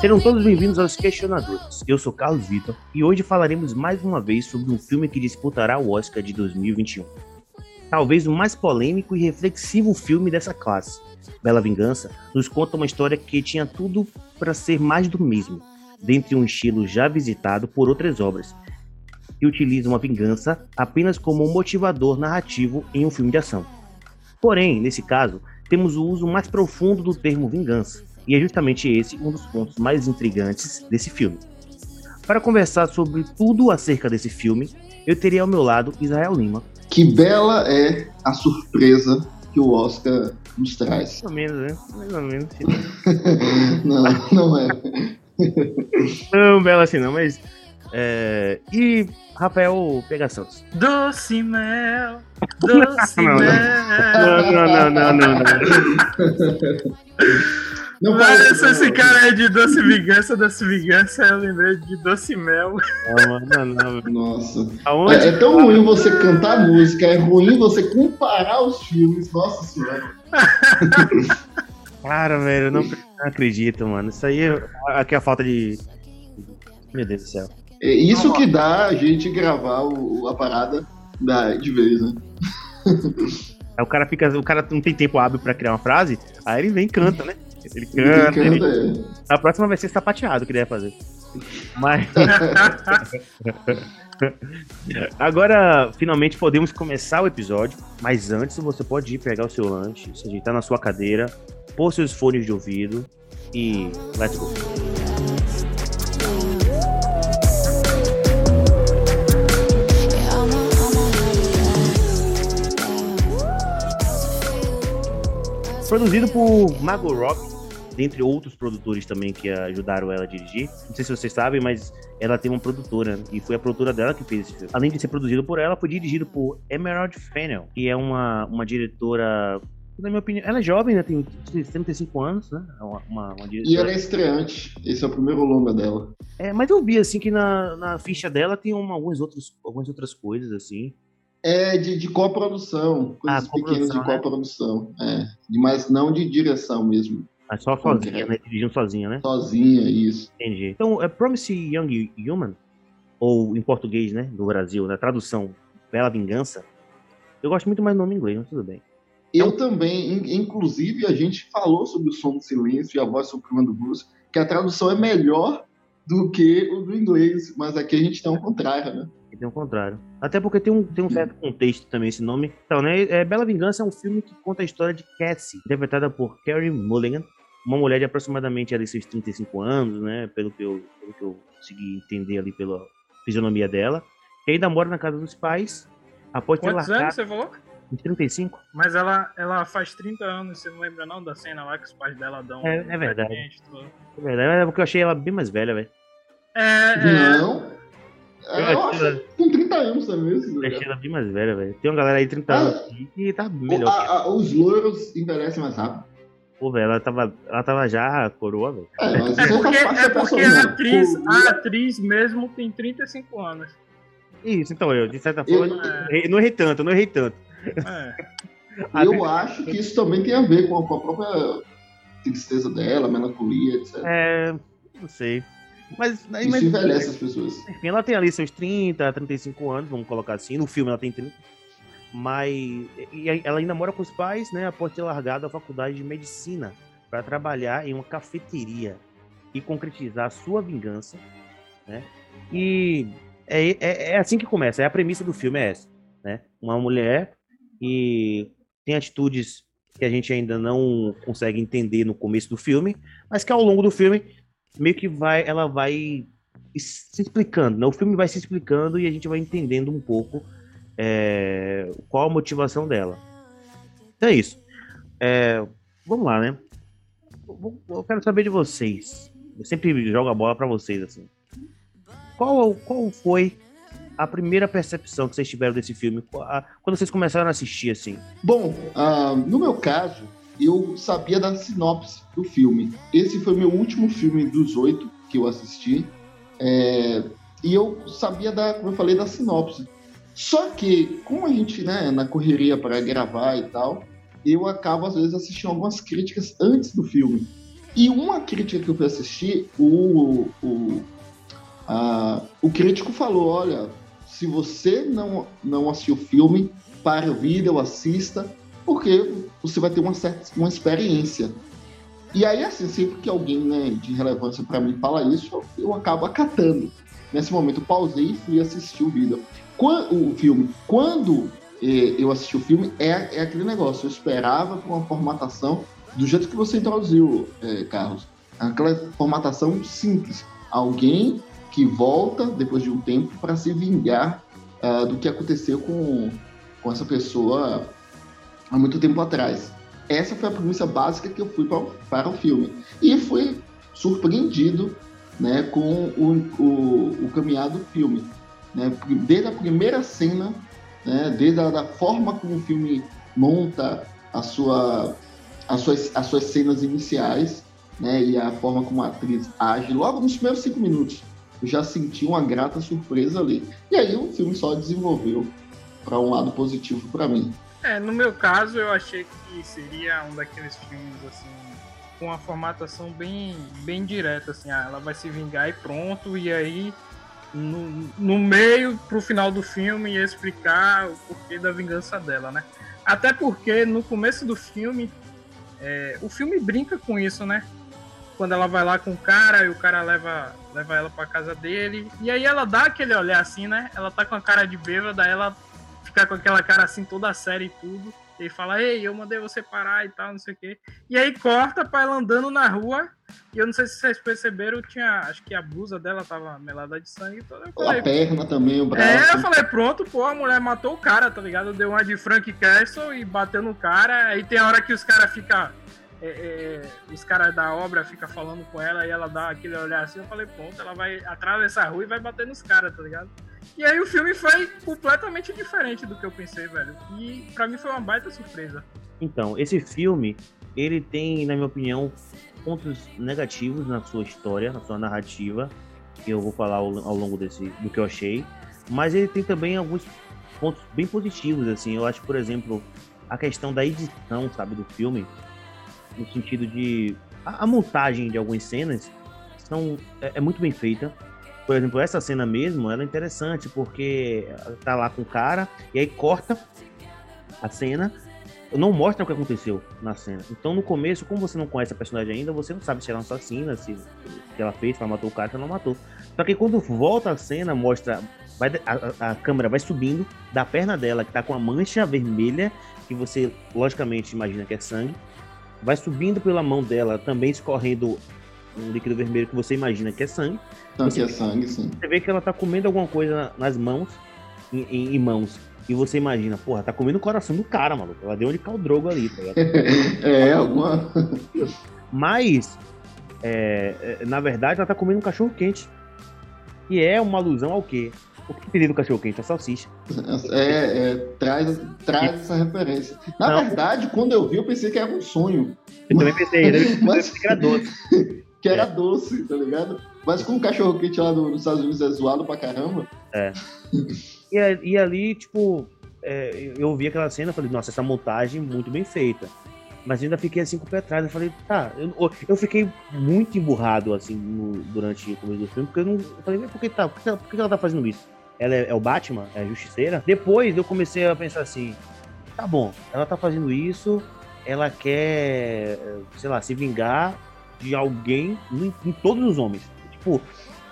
Serão todos bem-vindos aos Questionadores. Eu sou Carlos Vitor e hoje falaremos mais uma vez sobre um filme que disputará o Oscar de 2021. Talvez o mais polêmico e reflexivo filme dessa classe. Bela Vingança nos conta uma história que tinha tudo para ser mais do mesmo, dentre um estilo já visitado por outras obras, que utiliza uma vingança apenas como um motivador narrativo em um filme de ação. Porém, nesse caso, temos o uso mais profundo do termo vingança, e é justamente esse um dos pontos mais intrigantes desse filme. Para conversar sobre tudo acerca desse filme, eu teria ao meu lado Israel Lima. Que bela é a surpresa que o Oscar nos traz. Mais ou menos, né? Mais ou menos. não, não é. Não, bela assim não, mas. É... E Rafael Pega Santos. Doce mel, doce Não, não. mel. Não, não, não, não, não. Não Mas parece- se esse cara é de doce vingança, doce vingança, eu lembrei de doce mel. Não, não, não. Nossa. Aonde? É, é tão ruim você cantar música, é ruim você comparar os filmes. Nossa senhora. Cara, velho, eu não, não acredito, mano. Isso aí é, aqui é a falta de. Meu Deus do céu. É isso que dá a gente gravar o- a parada da, de vez, né? Aí o cara fica. O cara não tem tempo hábil pra criar uma frase, aí ele vem e canta, né? Ele canta. ele- canta é- A próxima vai ser sapateado que ele vai fazer. Mas. Agora, finalmente podemos começar o episódio. Mas antes, você pode ir pegar o seu lanche, se ajeitar na sua cadeira, pôr seus fones de ouvido e. Let's go. Produzido por Margot Robbie, dentre outros produtores também que ajudaram ela a dirigir. Não sei se vocês sabem, mas ela tem uma produtora, né? e foi a produtora dela que fez esse filme. Além de ser produzido por ela, foi dirigido por Emerald Fennell, que é uma, uma diretora. Na minha opinião, ela é jovem, né? Tem 35 anos, né? É Uma, uma, uma E ela é estreante. Esse é o primeiro longa dela. É, mas eu vi assim que na, na ficha dela tem uma, algumas, outros, algumas outras coisas, assim. É de, de coprodução. Coisas Ah, pequenas de coprodução, né? coprodução. É. Mas não de direção mesmo. Mas só sozinha, né? Dirigindo sozinha, né? Sozinha, isso. Entendi. Então, é Promise Young Human, ou em português, né, do Brasil, na tradução, Bela Vingança. Eu gosto muito mais do nome em inglês, mas tudo bem. Eu também, in- inclusive, a gente falou sobre o som do silêncio e a voz suprema do Bruce, que a tradução é melhor do que o do inglês, mas aqui a gente tem um contrário, né? Tem o contrário. Até porque tem um, tem um certo contexto também esse nome. Então, né, é, Bela Vingança é um filme que conta a história de Cassie, interpretada por Carrie Mulligan, uma mulher de aproximadamente ali seus 35 anos, né, pelo que eu, pelo que eu consegui entender ali pela fisionomia dela, que ainda mora na casa dos pais, após ter Quantos largado anos você falou? uns 35. Mas ela, ela faz 30 anos, você não lembra não da cena lá que os pais dela dão É- um é verdade. É verdade, é porque eu achei ela bem mais velha, velho. É, é. Não. Eu É, Eu acho que com 30 anos também. esse Eu achei ela bem mais velha, velho. Tem uma galera aí de 30 Ah. anos aqui que tá melhor. a- a- os loiros envelhecem mais rápido. Pô, velho, ela tava, ela tava já coroa, velho. É, mas É porque, é porque a, atriz, a atriz mesmo tem 35 anos. Isso, então eu, de certa forma, eu não errei- não errei tanto, eu não errei tanto. É. Eu atriz- acho que isso também tem a ver com a, com a própria tristeza dela, melancolia, etc. É. Não sei. Mas, aí, Isso mas envelhece as pessoas. enfim, ela tem ali seus 30, 35 anos, vamos colocar assim. No filme ela tem 30. Mas. E ela ainda mora com os pais, né? Após ter largado a faculdade de medicina para trabalhar em uma cafeteria e concretizar a sua vingança, né? E é, é, é assim que começa, é a premissa do filme, é essa, né? Uma mulher que tem atitudes que a gente ainda não consegue entender no começo do filme, mas que ao longo do filme meio que vai, ela vai se explicando, né? O filme vai se explicando e a gente vai entendendo um pouco é, qual a motivação dela. Então é isso. É, vamos lá, né? Eu- quero saber de vocês. Eu sempre jogo a bola pra vocês assim. Qual, qual foi a primeira percepção que vocês tiveram desse filme? Quando vocês começaram a assistir assim? Bom, ah, no meu caso, eu sabia da sinopse do filme. Esse foi meu último filme dos oito que eu assisti. É, e eu sabia da, como eu falei, da sinopse. Só que, como a gente, né, na correria para gravar e tal, eu acabo às vezes assistindo algumas críticas antes do filme. E uma crítica que eu fui assistir, o, o, a, o crítico falou: olha, se você não, não assistiu o filme, pare o vídeo, assista, porque você vai ter uma certa uma experiência. E aí, assim, sempre que alguém né, de relevância para mim fala isso, eu, eu acabo acatando. Nesse momento, eu pausei e fui assistir o vídeo. O filme. Quando eh, eu assisti o filme, é, é aquele negócio. Eu esperava por uma formatação do jeito que você introduziu, eh, Carlos. Aquela formatação simples. Alguém que volta depois de um tempo para se vingar uh, do que aconteceu com, com essa pessoa há muito tempo atrás. Essa foi a premissa básica que eu fui para, para o filme. E fui surpreendido né, com o, o, o caminhar do filme. Né? Desde a primeira cena, né, desde a da forma como o filme monta a sua, as, suas, as suas cenas iniciais né, e a forma como a atriz age, logo nos primeiros cinco minutos, eu já senti uma grata surpresa ali. E aí o filme só desenvolveu para um lado positivo para mim. É, no meu caso, eu achei que seria um daqueles filmes, assim, com uma formatação bem, bem direta, assim, ah, ela vai se vingar e pronto, e aí no, no meio, pro final do filme, ia explicar o porquê da vingança dela, né? Até porque no começo do filme, é, o filme brinca com isso, né? Quando ela vai lá com o cara e o cara leva, leva ela pra casa dele, e aí ela dá aquele olhar assim, né? Ela tá com a cara de bêbada, ela ficar com aquela cara assim toda séria e tudo. E fala, ei, eu mandei você parar e tal, não sei o quê. E aí corta pra ela andando na rua. E eu não sei se vocês perceberam, tinha. Acho que a blusa dela tava melada de sangue toda. Falei, a perna também, o braço. É, eu falei, pronto, pô, a mulher matou o cara, tá ligado? Deu uma de Frank Castle e bateu no cara. Aí tem a hora que os caras ficam. É, é, os caras da obra ficam falando com ela e ela dá aquele olhar assim. Eu falei, pronto, ela vai atravessar a rua e vai bater nos caras, tá ligado? E aí o filme foi completamente diferente do que eu pensei, velho. E para mim foi uma baita surpresa. Então, esse filme, ele tem, na minha opinião, pontos negativos na sua história, na sua narrativa, que eu vou falar ao, ao longo desse do que eu achei, mas ele tem também alguns pontos bem positivos, assim. Eu acho, por exemplo, a questão da edição, sabe, do filme, no sentido de a, a montagem de algumas cenas são é, é muito bem feita por exemplo, essa cena mesmo, ela é interessante porque tá lá com o cara e aí corta a cena, não mostra o que aconteceu na cena. Então, no começo, como você não conhece a personagem ainda, você não sabe se ela é uma assassina, se, se ela fez, se ela matou o cara, se ela não matou. Só que quando volta a cena, mostra. Vai, a, a, câmera vai subindo da perna dela, que tá com a mancha vermelha, que você logicamente imagina que é sangue. Vai subindo pela mão dela, também escorrendo um líquido vermelho que você imagina que é sangue. Não, que é sangue, sim. Você vê que ela tá comendo alguma coisa nas mãos, em, em, em mãos. E você imagina, porra, tá comendo o coração do cara, maluco. Ela deu onde caldrogo ali, tá ligado? é, alguma. Mas, é, é, na verdade, ela tá comendo um cachorro quente. E é uma alusão ao quê? O que pediu no cachorro quente? A salsicha. É, é traz, traz essa referência. Na Não. verdade, quando eu vi, eu pensei que era um sonho. Eu também pensei, né? Mas... que era doce. que era é. doce, tá ligado? Mas com o cachorro quente lá nos Estados Unidos é zoado pra caramba. É. e, e ali, tipo, é, eu vi aquela cena e falei, nossa, essa montagem muito bem feita. Mas ainda fiquei assim com o pé atrás. Eu falei, tá, eu, eu fiquei muito emburrado assim no, durante o começo do filme, porque eu não. Eu falei, por que, tá, por que, por que ela tá fazendo isso? Ela é, é, o Batman? É a justiceira? Depois eu comecei a pensar assim, tá bom, ela tá fazendo isso, ela quer, sei lá, se vingar de alguém em, em todos os homens. Tipo,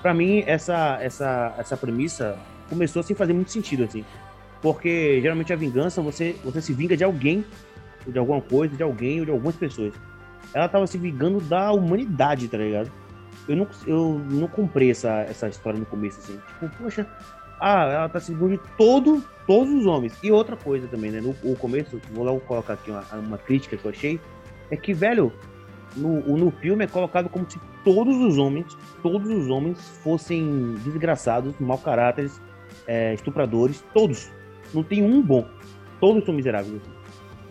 para mim essa essa essa premissa começou a fazer muito sentido assim. Porque geralmente a vingança você você se vinga de alguém, de alguma coisa, de alguém ou de algumas pessoas. Ela tava se vingando da humanidade, tá ligado? Eu não, eu não comprei essa, essa história no começo, assim. Tipo, poxa, ah, ela tá se de todo, todos os homens. E outra coisa também, né? No, no começo, vou logo colocar aqui uma, uma crítica que eu achei, é que, velho, no, no filme é colocado como se todos os homens, todos os homens fossem desgraçados, mau caráteres, é, estupradores, todos. Não tem um bom. Todos são miseráveis.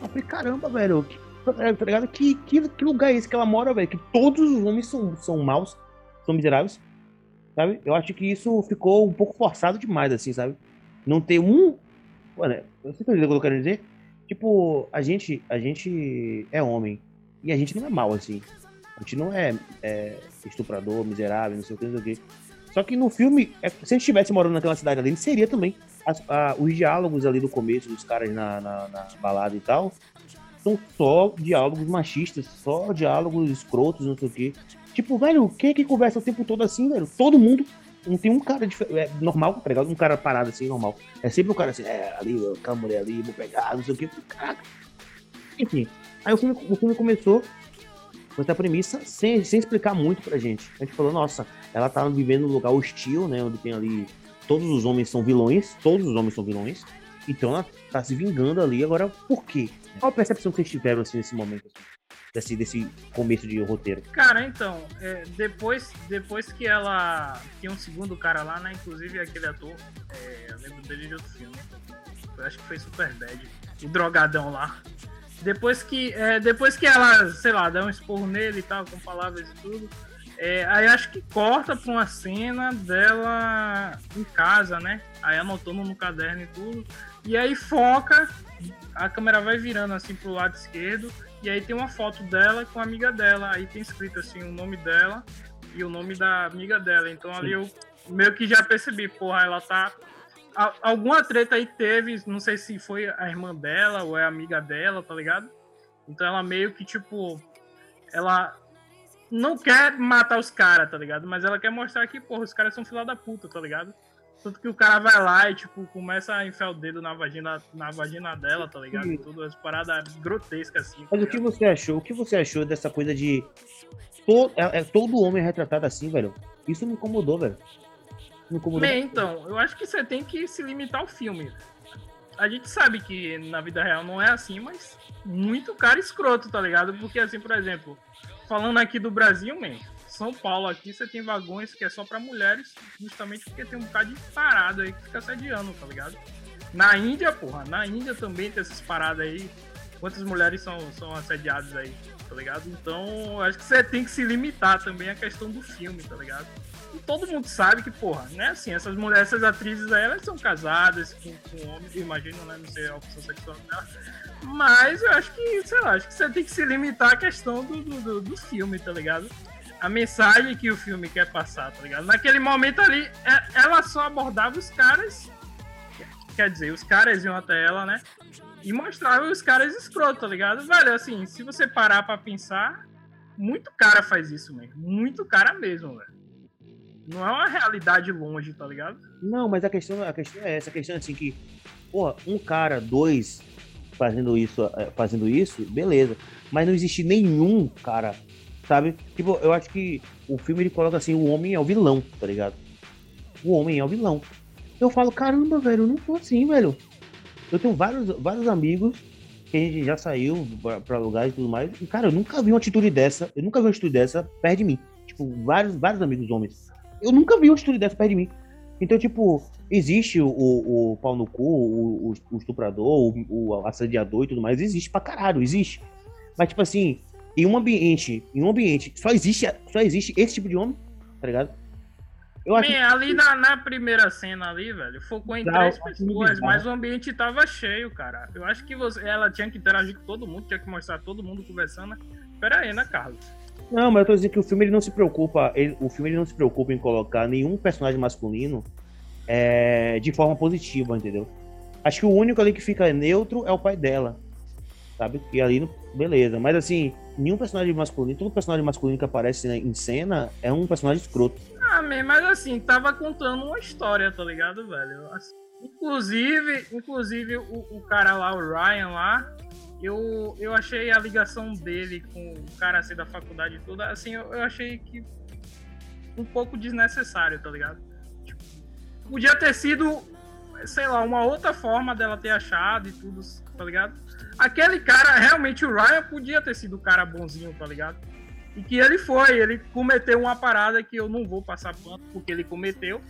Eu falei, caramba, velho, que, é, tá ligado? Que, que, que lugar é esse que ela mora, velho? Que todos os homens são, são maus, são miseráveis, sabe? Eu acho que isso ficou um pouco forçado demais, assim, sabe? Não ter um. Olha, você entendendo o que eu quero dizer? Tipo, a gente, a gente é homem. E a gente não é mal, assim. A gente não é, é estuprador, miserável, não sei o que, não sei o que. Só que no filme, é, se a gente estivesse morando naquela cidade ali, seria também. As, a, os diálogos ali do começo dos caras na, na, na, balada e tal são só diálogos machistas, só diálogos escrotos, não sei o que. Tipo, velho, quem é que conversa o tempo todo assim, velho? Todo mundo. Não tem um cara é, normal, tá ligado? Um cara parado assim, normal. É sempre um cara assim, é, ali, aquela mulher ali, vou pegar, não sei o que. Caraca. Enfim. Aí o filme, o filme começou com essa premissa sem, sem explicar muito pra gente. A gente falou, nossa, ela tá vivendo num lugar hostil, né? Onde tem ali. Todos os homens são vilões. Todos os homens são vilões. Então ela tá se vingando ali. Agora, por quê? Qual a percepção que vocês tiveram assim, nesse momento? Assim, desse, desse começo de roteiro? Cara, então, é, depois, depois que ela. Tinha um segundo cara lá, né? Inclusive aquele ator. É, eu lembro dele de outro filme. Eu acho que foi Super Bad. O drogadão lá. Depois que, é, depois que ela, sei lá, dá um esporro nele e tal, com palavras e tudo. É, aí acho que corta pra uma cena dela em casa, né? Aí anotando no caderno e tudo. E aí foca, a câmera vai virando assim pro lado esquerdo. E aí tem uma foto dela com a amiga dela. Aí tem escrito assim o nome dela e o nome da amiga dela. Então ali eu meio que já percebi, porra, ela tá alguma treta aí teve, não sei se foi a irmã dela ou é a amiga dela, tá ligado? Então ela meio que, tipo, ela não quer matar os caras, tá ligado? Mas ela quer mostrar que, porra, os caras são fila da puta, tá ligado? Tanto que o cara vai lá e, tipo, começa a enfiar o dedo na vagina, na vagina dela, tá ligado? Sim. Tudo as paradas grotescas, assim. Mas tá o que você achou? O que você achou dessa coisa de. Todo, é, é, todo homem é retratado assim, velho? Isso me incomodou, velho. Bem, então, eu acho que você tem que se limitar ao filme. A gente sabe que na vida real não é assim, mas muito cara escroto, tá ligado? Porque, assim, por exemplo, falando aqui do Brasil, man, São Paulo aqui você tem vagões que é só para mulheres, justamente porque tem um bocado de parada aí que fica assediando, tá ligado? Na Índia, porra, na Índia também tem essas paradas aí. Quantas mulheres são, são assediadas aí, tá ligado? Então, acho que você tem que se limitar também à questão do filme, tá ligado? todo mundo sabe que, porra, né? Assim, essas mulheres, essas atrizes aí, elas são casadas com, com homens, imagino, né? Não sei a opção sexual dela. Mas eu acho que, sei lá, acho que você tem que se limitar à questão do, do, do filme, tá ligado? A mensagem que o filme quer passar, tá ligado? Naquele momento ali, é, ela só abordava os caras. Quer dizer, os caras iam até ela, né? E mostrava os caras escroto, tá ligado? Velho, assim, se você parar pra pensar, muito cara faz isso, mesmo. Muito cara mesmo, velho. Não é uma realidade longe, tá ligado? Não, mas a questão, a questão é essa, a questão é assim que, porra, um cara, dois fazendo isso, é, fazendo isso, beleza. Mas não existe nenhum cara, sabe? Tipo, eu acho que o filme ele coloca assim, o homem é o vilão, tá ligado? O homem é o vilão. Eu falo, caramba, velho, eu não tô assim, velho. Eu tenho vários, vários amigos que a gente já saiu pra, pra lugares e tudo mais. E, cara, eu nunca vi uma atitude dessa. Eu nunca vi uma atitude dessa perto de mim. Tipo, vários, vários amigos homens. Eu nunca vi uma atitude dessa perto de mim. Então, tipo, existe o, o, o pau no cu, o, o estuprador, o, o, assediador e tudo mais, existe pra caralho, existe. Mas, tipo assim, em um ambiente, em um ambiente, só existe, só existe esse tipo de homem, tá ligado? Eu acho... ali na, na, primeira cena ali, velho, focou em três pessoas, mas o ambiente tava cheio, cara. Eu acho que você, ela tinha que interagir com todo mundo, tinha que mostrar todo mundo conversando. Pera aí, né, Carlos? Não, mas eu tô dizendo que o filme ele não se preocupa, ele, o filme ele não se preocupa em colocar nenhum personagem masculino é, de forma positiva, entendeu? Acho que o único ali que fica neutro é o pai dela, sabe? Que ali, beleza. Mas assim, nenhum personagem masculino, todo personagem masculino que aparece né, em cena é um personagem escroto. Ah, mas assim, tava contando uma história, tá ligado, velho? Assim, inclusive, inclusive o, o cara lá, o Ryan lá, eu, eu achei a ligação dele com o cara assim da faculdade toda, assim, eu, eu achei que um pouco desnecessário, tá ligado? Tipo, podia ter sido, sei lá, uma outra forma dela ter achado e tudo, tá ligado? Aquele cara, realmente o Ryan podia ter sido o cara bonzinho, tá ligado? E que ele foi, ele cometeu uma parada que eu não vou passar pano porque ele cometeu,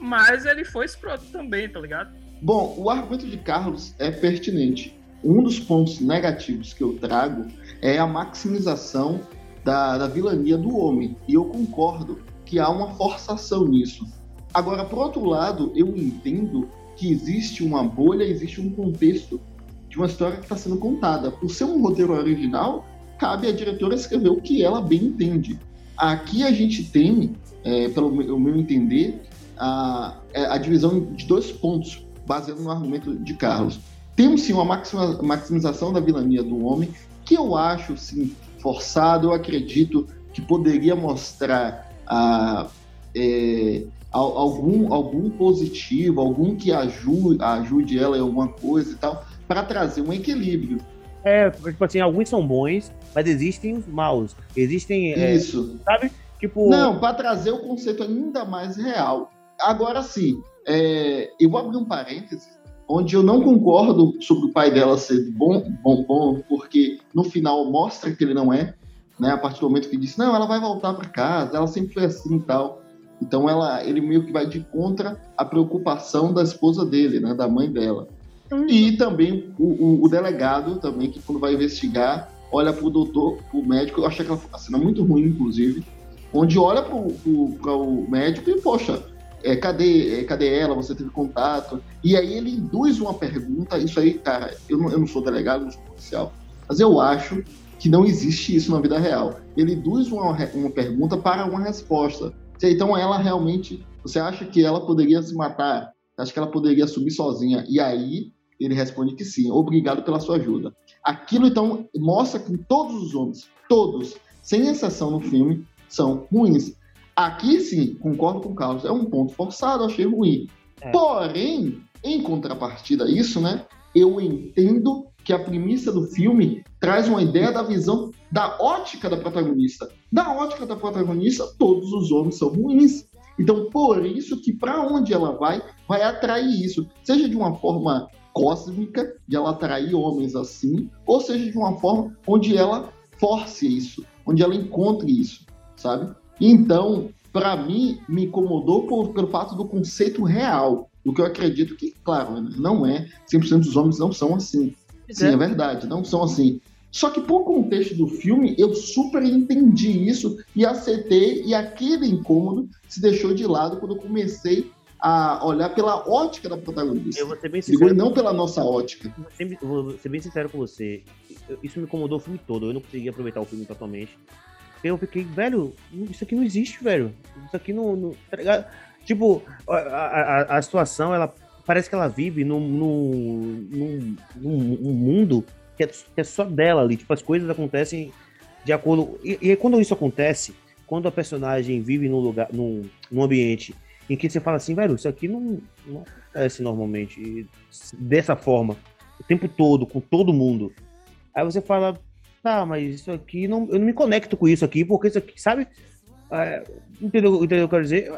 mas ele foi escroto também, tá ligado? Bom, o argumento de Carlos é pertinente um dos pontos negativos que eu trago é a maximização da, da vilania do homem. E eu concordo que há uma forçação nisso. Agora, por outro lado, eu entendo que existe uma bolha, existe um contexto de uma história que está sendo contada. Por ser um roteiro original, cabe à diretora escrever o que ela bem entende. Aqui a gente tem, é, pelo meu entender, a, é, a divisão de dois pontos, baseado no argumento de Carlos. Temos sim uma maximização da vilania do homem, que eu acho sim forçado, eu acredito que poderia mostrar a, é, algum, algum positivo, algum que ajude, ajude ela em alguma coisa e tal, para trazer um equilíbrio. É, tipo assim, alguns são bons, mas existem os maus. Existem. É, Isso. É, sabe? Tipo. Não, para trazer o conceito ainda mais real. Agora sim, é, eu vou abrir um parênteses, onde eu não concordo sobre o pai dela ser bom, bom, bom, porque no final mostra que ele não é, né? A partir do momento que disse, não, ela vai voltar para casa, ela sempre foi assim e tal. Então ela, ele meio que vai de contra a preocupação da esposa dele, né, da mãe dela. Hum. E também o, o, o, delegado também que quando vai investigar olha para o doutor, o médico, eu achei aquela cena muito ruim, inclusive, onde olha para o médico e poxa, é, cadê, é, cadê ela? Você teve contato? E aí ele induz uma pergunta. Isso aí, cara, eu não, eu não sou delegado, não sou policial, mas eu acho que não existe isso na vida real. Ele induz uma, uma pergunta para uma resposta. Então ela realmente, você acha que ela poderia se matar? Acha que ela poderia subir sozinha? E aí ele responde que sim. Obrigado pela sua ajuda. Aquilo então mostra que todos os homens, todos, sem exceção no filme, são ruins. Aqui sim, concordo com o Carlos, é um ponto forçado, achei ruim. É. Porém, em contrapartida a isso, né, eu entendo que a premissa do filme traz uma ideia da visão da ótica da protagonista. Da ótica da protagonista, todos os homens são ruins. Então, por isso que para onde ela vai, vai atrair isso. Seja de uma forma cósmica, de ela atrair homens assim, ou seja de uma forma onde ela force isso, onde ela encontre isso, sabe? Então, para mim, me incomodou por, pelo fato do conceito real, do que eu acredito que, claro, não é, 100% dos homens não são assim. Sim, é. é verdade, não são assim. Só que por contexto do filme, eu super entendi isso e aceitei, e aquele incômodo se deixou de lado quando eu comecei a olhar pela ótica da protagonista. Eu vou ser bem sincero. E não pela nossa ótica. Vou ser bem sincero com você. Isso me incomodou o filme todo. Eu não consegui aproveitar o filme totalmente. Eu fiquei, velho, isso aqui não existe, velho. Isso aqui não. não tá tipo, a, a, a situação, ela parece que ela vive num, num, num, num mundo que é, que é, só dela ali. Tipo, as coisas acontecem de acordo. E, e quando isso acontece, quando a personagem vive num lugar, num, num ambiente em que você fala assim, velho, isso aqui não, não acontece normalmente dessa forma, o tempo todo, com todo mundo. Aí você fala, tá, mas isso aqui não, eu não me conecto com isso aqui, porque isso aqui, sabe? É, entendeu, entendeu o que eu quero dizer?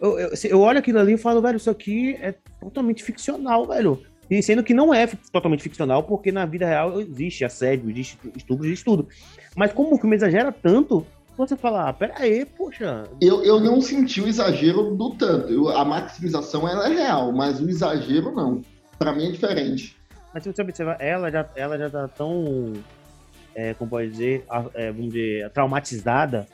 Eu, eu, eu, olho aquilo ali e falo, velho, isso aqui é totalmente ficcional, velho. E sendo que não é totalmente ficcional, porque na vida real existe assédio, existe estupro, existe tudo. Mas como o filme exagera tanto, você fala, ah, pera aí, poxa. Eu, eu não senti o exagero do tanto. Eu, a maximização ela é real, mas o exagero não. Para mim é diferente. Mas se você observar, ela já, ela já tá tão, é, como pode dizer, é, vamos dizer, traumatizada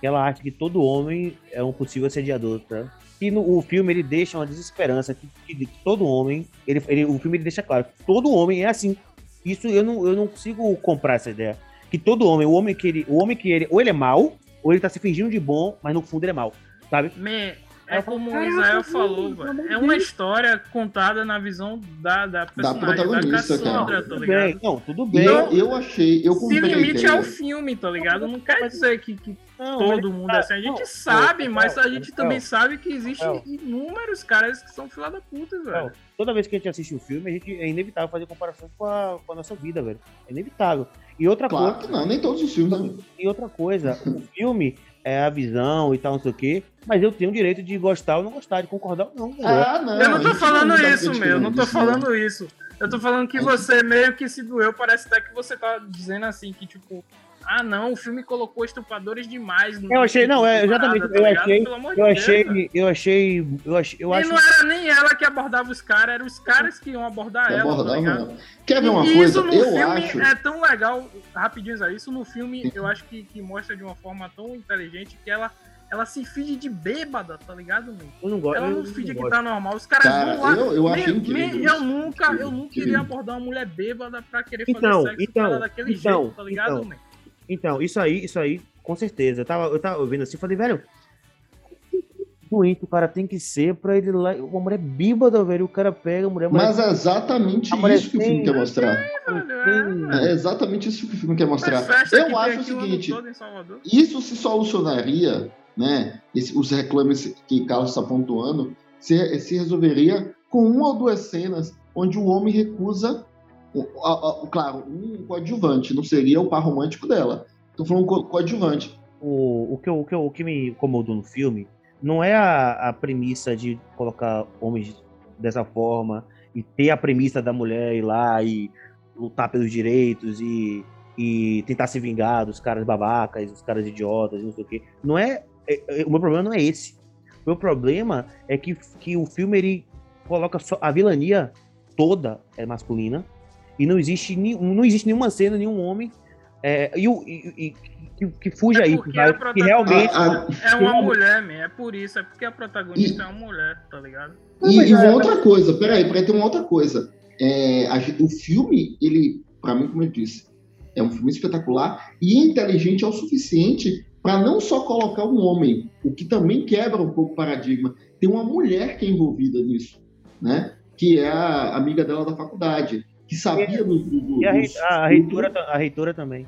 que ela acha que todo homem é um possível assediador, tá? E no o filme ele deixa uma desesperança que, que, que todo homem, ele, ele, o filme ele deixa claro que todo homem é assim. Isso eu não, eu não consigo comprar essa ideia. Que todo homem, o homem que ele, o homem que ele, ou ele é mal, ou ele tá se fingindo de bom, mas no fundo ele é mal, sabe? Me, é como o Israel falou, é uma história contada na visão da, da personagem, da protagonista, da Cassandra, tá ligado? Bem, não, tudo bem. Eu, eu achei, eu comprei Se limite ao filme, tá ligado? Não quer dizer que, que não, todo mundo é assim. A gente não, sabe, não, mas a gente também sabe que existem inúmeros caras que são fila da puta, velho. Toda vez que a gente assiste um filme, a gente é inevitável fazer comparação com a, com a nossa vida, velho. É inevitável. E outra claro coisa. Que não, nem todos os filmes. Né? E outra coisa, o filme é a visão e tal, não sei o quê. Mas eu tenho o direito de gostar ou não gostar, de concordar ou não. Ah, não. Eu não tô falando não isso, meu. Eu não tô falando isso. Eu tô falando que você meio que se doeu. Parece até que você tá dizendo assim, que tipo, ah, não, o filme colocou estupradores demais. No eu achei, não, é exatamente. Tá eu, achei, eu, achei, eu achei, eu achei, eu acho. E não era nem ela que abordava os caras, eram os caras que iam abordar que ela. Abordava, tá Quer ver uma e coisa? Isso no eu filme acho... é tão legal, rapidinho, isso no filme eu acho que, que mostra de uma forma tão inteligente que ela ela se finge de bêbada, tá ligado, mano? Eu não gosto. Ela eu não finge que gosto. tá normal. Os caras Cara, vão lá. eu- eu achei incrível eu nunca, eu nunca iria abordar uma mulher bêbada pra querer fazer Então, sexo então, com ela daquele então, jeito, tá ligado, então. mano? Então, isso aí, isso aí, com certeza. Eu tava, eu tava ouvindo assim, falei, velho, doente o cara tem que ser pra ele lá. Uma mulher bêbada, velho. O cara pega a mulher. a mulher Mas é exatamente A mulher isso que o filme quer mostrar. É, É exatamente isso que o filme quer mostrar. Eu acho o seguinte, isso se solucionaria, né? esse- os reclames que Carlos está pontuando, se, se resolveria com uma ou duas cenas onde o homem recusa, o- claro, um coadjuvante, não seria o par romântico dela. Tô falando co- coadjuvante. o, o, que o, que o que me incomodou no filme não é a, a premissa de colocar homens dessa forma e ter a premissa da mulher ir lá e lutar pelos direitos e, e tentar se vingar dos caras babacas, dos caras idiotas não sei o quê. Não é, é- é- o meu problema não é esse. O meu problema é que, que o filme ele coloca só a vilania toda é masculina e não existe, não existe nenhuma cena, nenhum homem é, e, o- e- e- que, que fuja É isso, que realmente A- a- É uma Sim. mulher, man. É por isso. É porque a protagonista é uma mulher, tá ligado? E, e é- uma outra coisa, peraí, peraí, tem uma outra coisa. É, a o filme, ele, pra mim, como eu disse, é um filme espetacular e inteligente é o suficiente para não só colocar um homem, o que também quebra um pouco o paradigma. Tem uma mulher que é envolvida nisso, né? Que é a amiga dela da faculdade, que sabia do, do, E a, rei- a, a reitora, a reitora também.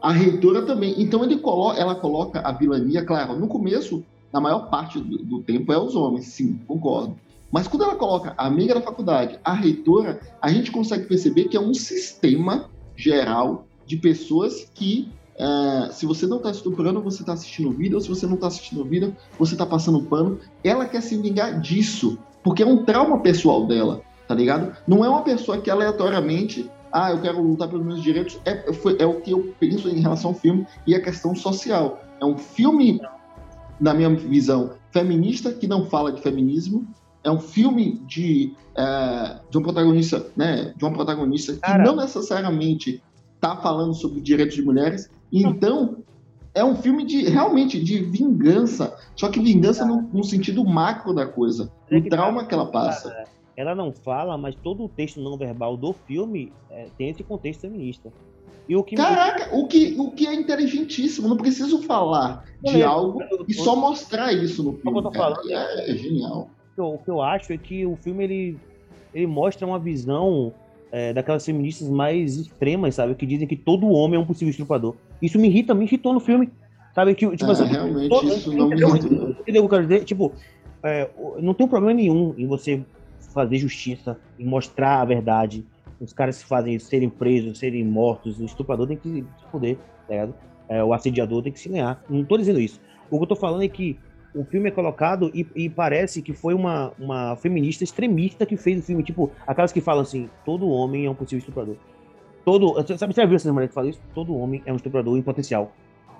a reitora também. Então ele colo ela coloca a vilania, claro, no começo, na maior parte do, do tempo é os homens, sim, concordo. Mas quando ela coloca a amiga da faculdade, a reitora, a gente consegue perceber que é um sistema geral de pessoas que, eh, se você não está estuprando, você está assistindo vídeo, ou se você não está assistindo vídeo, você está passando pano. Ela quer se vingar disso, porque é um trauma pessoal dela, tá ligado? Não é uma pessoa que aleatoriamente ah, eu quero lutar pelos meus direitos, é, foi- é o que eu penso em relação ao filme e a questão social. É um filme, na minha visão, feminista que não fala de feminismo. É um filme de, é, de um protagonista, né, de uma protagonista que Cara. não necessariamente está falando sobre direitos de mulheres. Então é um filme de realmente de vingança, só que vingança no, no sentido macro da coisa, É que tá. trauma que ela passa. Ela não fala, mas todo o texto não verbal do filme é, tem esse contexto feminista. E o que me- Caraca, o que, o que é inteligentíssimo, não preciso falar de Beleza. algo e só mostrar isso no filme. É, é genial. o que eu- o que eu acho é que o filme ele, ele mostra uma visão é, daquelas feministas mais extremas, sabe? Que dizem que todo homem é um possível estuprador. Isso me irrita, me irritou no filme. Sabe? Que, tipo É, assim, realmente todo- isso não me entendeu? irritou. Entendeu o que eu quero dizer? Tipo, é, não tem problema nenhum em você fazer justiça e mostrar a verdade. Os caras que fazem isso, serem presos, serem mortos, o estuprador tem que se fuder, tá ligado? É, o assediador tem que se ganhar. Não tô dizendo isso. O que eu tô falando é que o filme é colocado e, e parece que foi uma, uma feminista extremista que fez o filme. Tipo, aquelas que falam assim: todo homem é um possível estuprador. Todo. Sabe, você já viu essas mulheres que falam isso? Todo homem é um estuprador em potencial.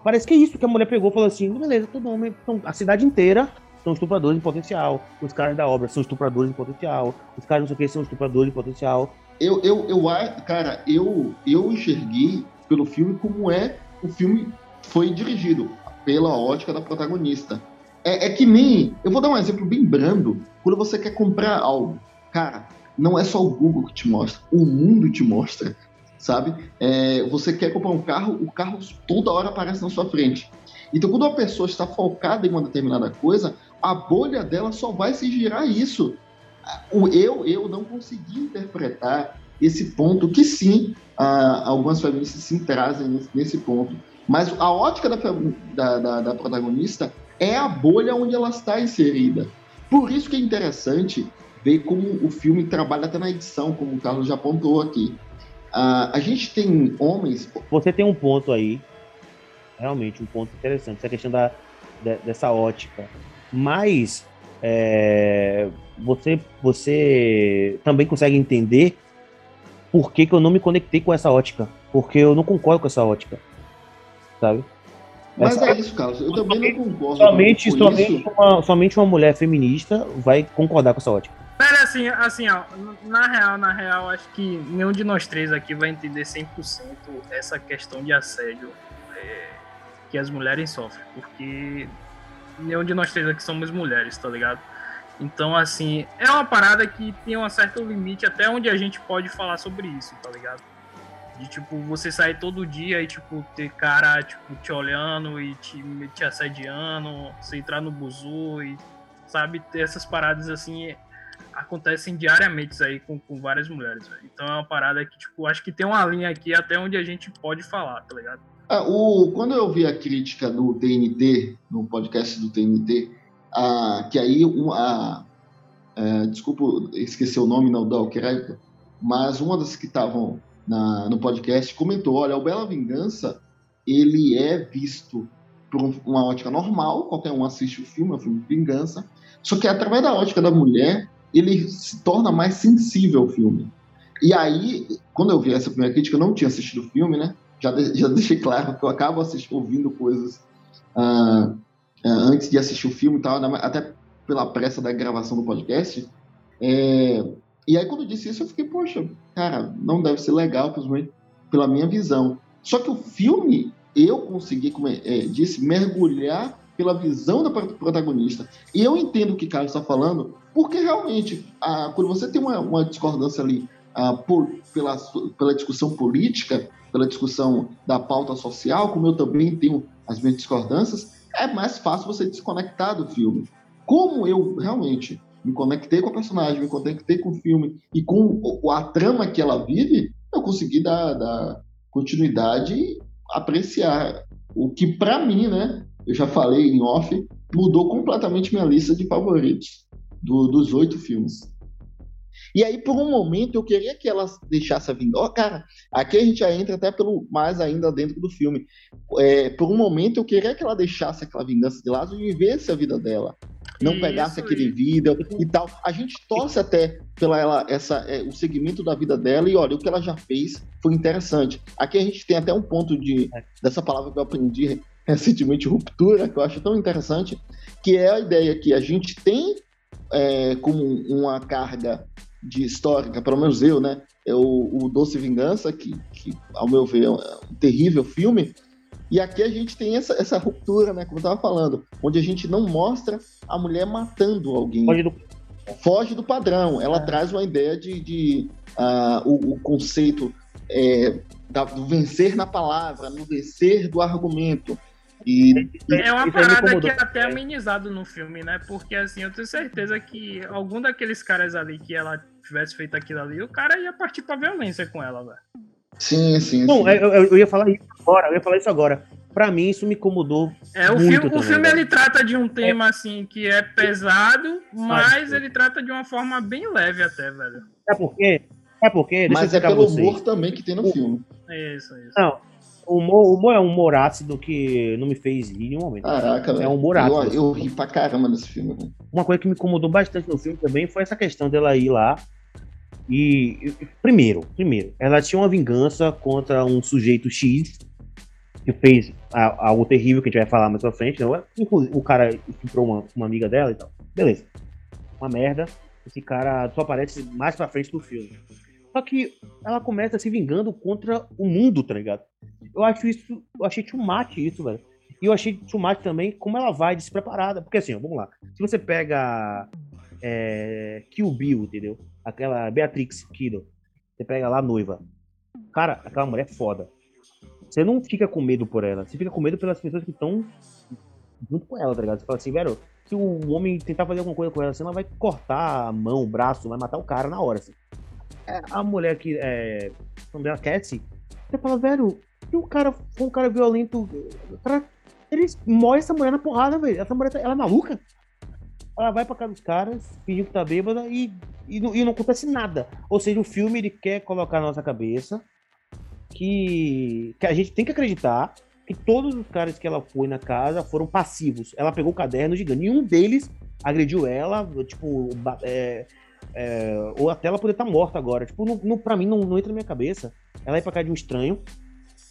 Parece que é isso que a mulher pegou e falou assim: beleza, todo homem. Então, a cidade inteira são estupradores em potencial. Os caras da obra são estupradores em potencial. Os caras não sei o que são estupradores em potencial. Eu, eu, eu, cara, eu, eu enxerguei pelo filme como é o filme foi dirigido pela ótica da protagonista. É, é que nem. Eu vou dar um exemplo bem brando. Quando você quer comprar algo, cara, não é só o Google que te mostra, o mundo te mostra, sabe? É, você quer comprar um carro, o carro toda hora aparece na sua frente. Então, quando uma pessoa está focada em uma determinada coisa, a bolha dela só vai se girar isso. O eu, eu não consegui interpretar esse ponto que sim, algumas feministas sim trazem nesse, nesse ponto. Mas a ótica da, da, da- da protagonista é a bolha onde ela está inserida. Por isso que é interessante ver como o filme trabalha até na edição, como o Carlos já apontou aqui. Ah, a gente tem homens. Você tem um ponto aí, realmente, um ponto interessante, essa questão da, de- dessa ótica. Mas é, você, você também consegue entender por que, que eu não me conectei com essa ótica. Porque eu não concordo com essa ótica. Sabe? Mas Essa- é isso, Carlos. Eu também não concordo. somente, com somente, isso. uma, somente uma mulher feminista vai concordar com essa ótica. Pera, assim, assim, ó, na real, na real, acho que nenhum de nós três aqui vai entender 100% essa questão de assédio é, que as mulheres sofrem, porque nenhum de nós três aqui somos mulheres, tá ligado? Então, assim, é uma parada que tem um certo limite até onde a gente pode falar sobre isso, tá ligado? De, tipo, você sair todo dia e, tipo, ter cara, tipo, te olhando e te, te assediando, você entrar no buzu e, sabe, ter essas paradas, assim, acontecem diariamente aí com, com várias mulheres, véio. Então é uma parada que, tipo, acho que tem uma linha aqui até onde a gente pode falar, tá ligado? Ah, o, quando eu vi a crítica no TNT, no podcast do TNT, ah, que aí uma, é, desculpa esquecer o nome não da Alqueraica, mas uma das que estavam no podcast comentou, olha, o Bela Vingança ele é visto por uma ótica normal, qualquer um assiste o filme, é um filme de vingança, só que através da ótica da mulher, ele se torna mais sensível ao filme. E aí, quando eu vi essa primeira crítica, eu não tinha assistido o filme, né? Já, já deixei claro que eu acabo assistindo, ouvindo coisas uh, uh, antes de assistir o filme e tal, até pela pressa da gravação do podcast. É, e aí, quando eu disse isso, eu fiquei, poxa, cara, não deve ser legal, principalmente pela minha visão. Só que o filme, eu consegui, como é, é disse, mergulhar pela visão da protagonista. E eu entendo o que Carlos está falando, porque realmente, a, quando você tem uma, uma discordância ali a, por, pela, pela discussão política, pela discussão da pauta social, como eu também tenho as minhas discordâncias, é mais fácil você desconectar do filme. Como eu realmente me conectei com a personagem, me conectei com o filme e com a trama que ela vive, eu consegui dar, dar continuidade e apreciar o que para mim, né, eu já falei em off, mudou completamente minha lista de favoritos do, dos oito filmes. E aí, por um momento, eu queria que ela deixasse a vingança. Ó, oh, cara, aqui a gente já entra até pelo mais ainda dentro do filme. É, por um momento, eu queria que ela deixasse aquela vingança de lado e vivesse a vida dela. Não Isso, pegasse aquele vídeo e tal. A gente torce até pela ela, essa, é, o segmento da vida dela e olha, o que ela já fez foi interessante. Aqui a gente tem até um ponto de é. dessa palavra que eu aprendi recentemente, ruptura, que eu acho tão interessante, que é a ideia que a gente tem é, como uma carga de histórica, pelo menos eu, né? É o, o Doce Vingança, que, que, ao meu ver, é um terrível filme. E aqui a gente tem essa, essa ruptura, né? Como eu tava falando, onde a gente não mostra a mulher matando alguém. Foge do, Foge do padrão. Ela é. traz uma ideia de. de uh, o, o, conceito é, da, do vencer na palavra, no vencer do argumento. E, é uma parada que é até amenizado no filme, né? Porque assim, eu tenho certeza que algum daqueles caras ali que ela tivesse feito aquilo ali, o cara ia partir pra violência com ela, velho. Sim, sim. Não, sim. Eu, eu, ia falar isso agora, eu ia falar isso agora. Pra mim, isso me incomodou. É, o filme, também, o filme ele trata de um tema, é. assim, que é pesado, mas ele trata de uma forma bem leve até, velho. É porque. É porque. Mas é pelo vocês. humor também que tem no o... filme. Isso, isso. Não, o humor, o humor é um humor ácido que não me fez rir em nenhum momento. Caraca, É um humor ácido. Eu, eu ri pra caramba nesse filme. Uma coisa que me incomodou bastante no filme também foi essa questão dela ir lá e. Primeiro, primeiro, ela tinha uma vingança contra um sujeito X que fez algo terrível que a gente vai falar mais pra frente. Não? Inclusive, o cara estuprou uma, uma amiga dela e tal. Beleza. Uma merda. Esse cara só aparece mais pra frente do filme. Só que ela começa se vingando contra o mundo, tá ligado? Eu acho isso, eu achei much isso, velho. E eu achei much também como ela vai despreparada. Porque assim, ó, vamos lá. Se você pega é, Kill Bill, entendeu? Aquela Beatrix Kiddo, você pega lá a noiva. Cara, aquela mulher é foda. Você não fica com medo por ela, você fica com medo pelas pessoas que estão junto com ela, tá ligado? Você fala assim, velho, se o homem tentar fazer alguma coisa com ela, assim, ela vai cortar a mão, o braço, vai matar o cara na hora, assim. É, a mulher que é. O nome dela, Cassie, você fala, velho, se o cara for um cara violento, cara, ele morre essa mulher na porrada, velho. Essa mulher, tá, ela é maluca. Ela vai pra casa dos caras, fingindo que tá bêbada e, e, não, e não acontece nada. Ou seja, o filme ele quer colocar na nossa cabeça que, que a gente tem que acreditar que todos os caras que ela foi na casa foram passivos. Ela pegou o caderno gigante. Nenhum deles agrediu ela, tipo, é, é, ou até ela poder estar tá morta agora. Tipo, não, não, pra mim não, não entra na minha cabeça. Ela ir pra casa de um estranho,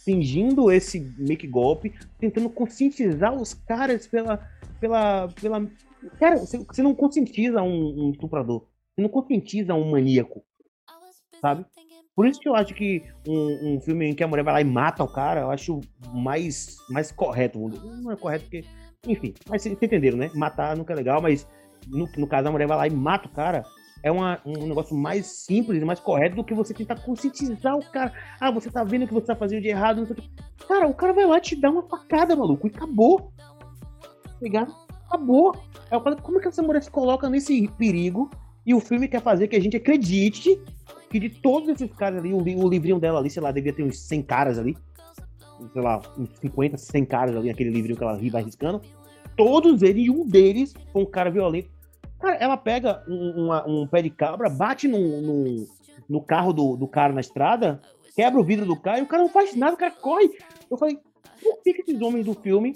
fingindo esse make golpe, tentando conscientizar os caras pela. pela. pela. Cara, você, não conscientiza um, um estuprador. Você não conscientiza um maníaco. Sabe? Por isso que eu acho que um, um, filme em que a mulher vai lá e mata o cara, eu acho mais, mais correto. Não é correto porque Enfim, mas vocês entenderam, né? Matar nunca é legal, mas no, no caso a mulher vai lá e mata o cara. É uma, um negócio mais simples mais correto do que você tentar conscientizar o cara. Ah, você tá vendo que você tá fazendo de errado. Cara, o cara vai lá te dar uma facada, maluco, e acabou. Tá ligado? Acabou. É, como é que essa mulher se coloca nesse perigo e o filme quer fazer que a gente acredite que de todos esses caras ali, o, livrinho dela ali, sei lá, devia ter uns 100 caras ali, sei lá, uns 50, 100 caras ali, aquele livrinho que ela vai riscando, todos eles, e um deles foi um cara violento. Cara, ela pega um, um pé de cabra, bate no, no, no carro do, do cara na estrada, quebra o vidro do carro e o cara não faz nada, o cara corre. Eu falei, por que esses homens do filme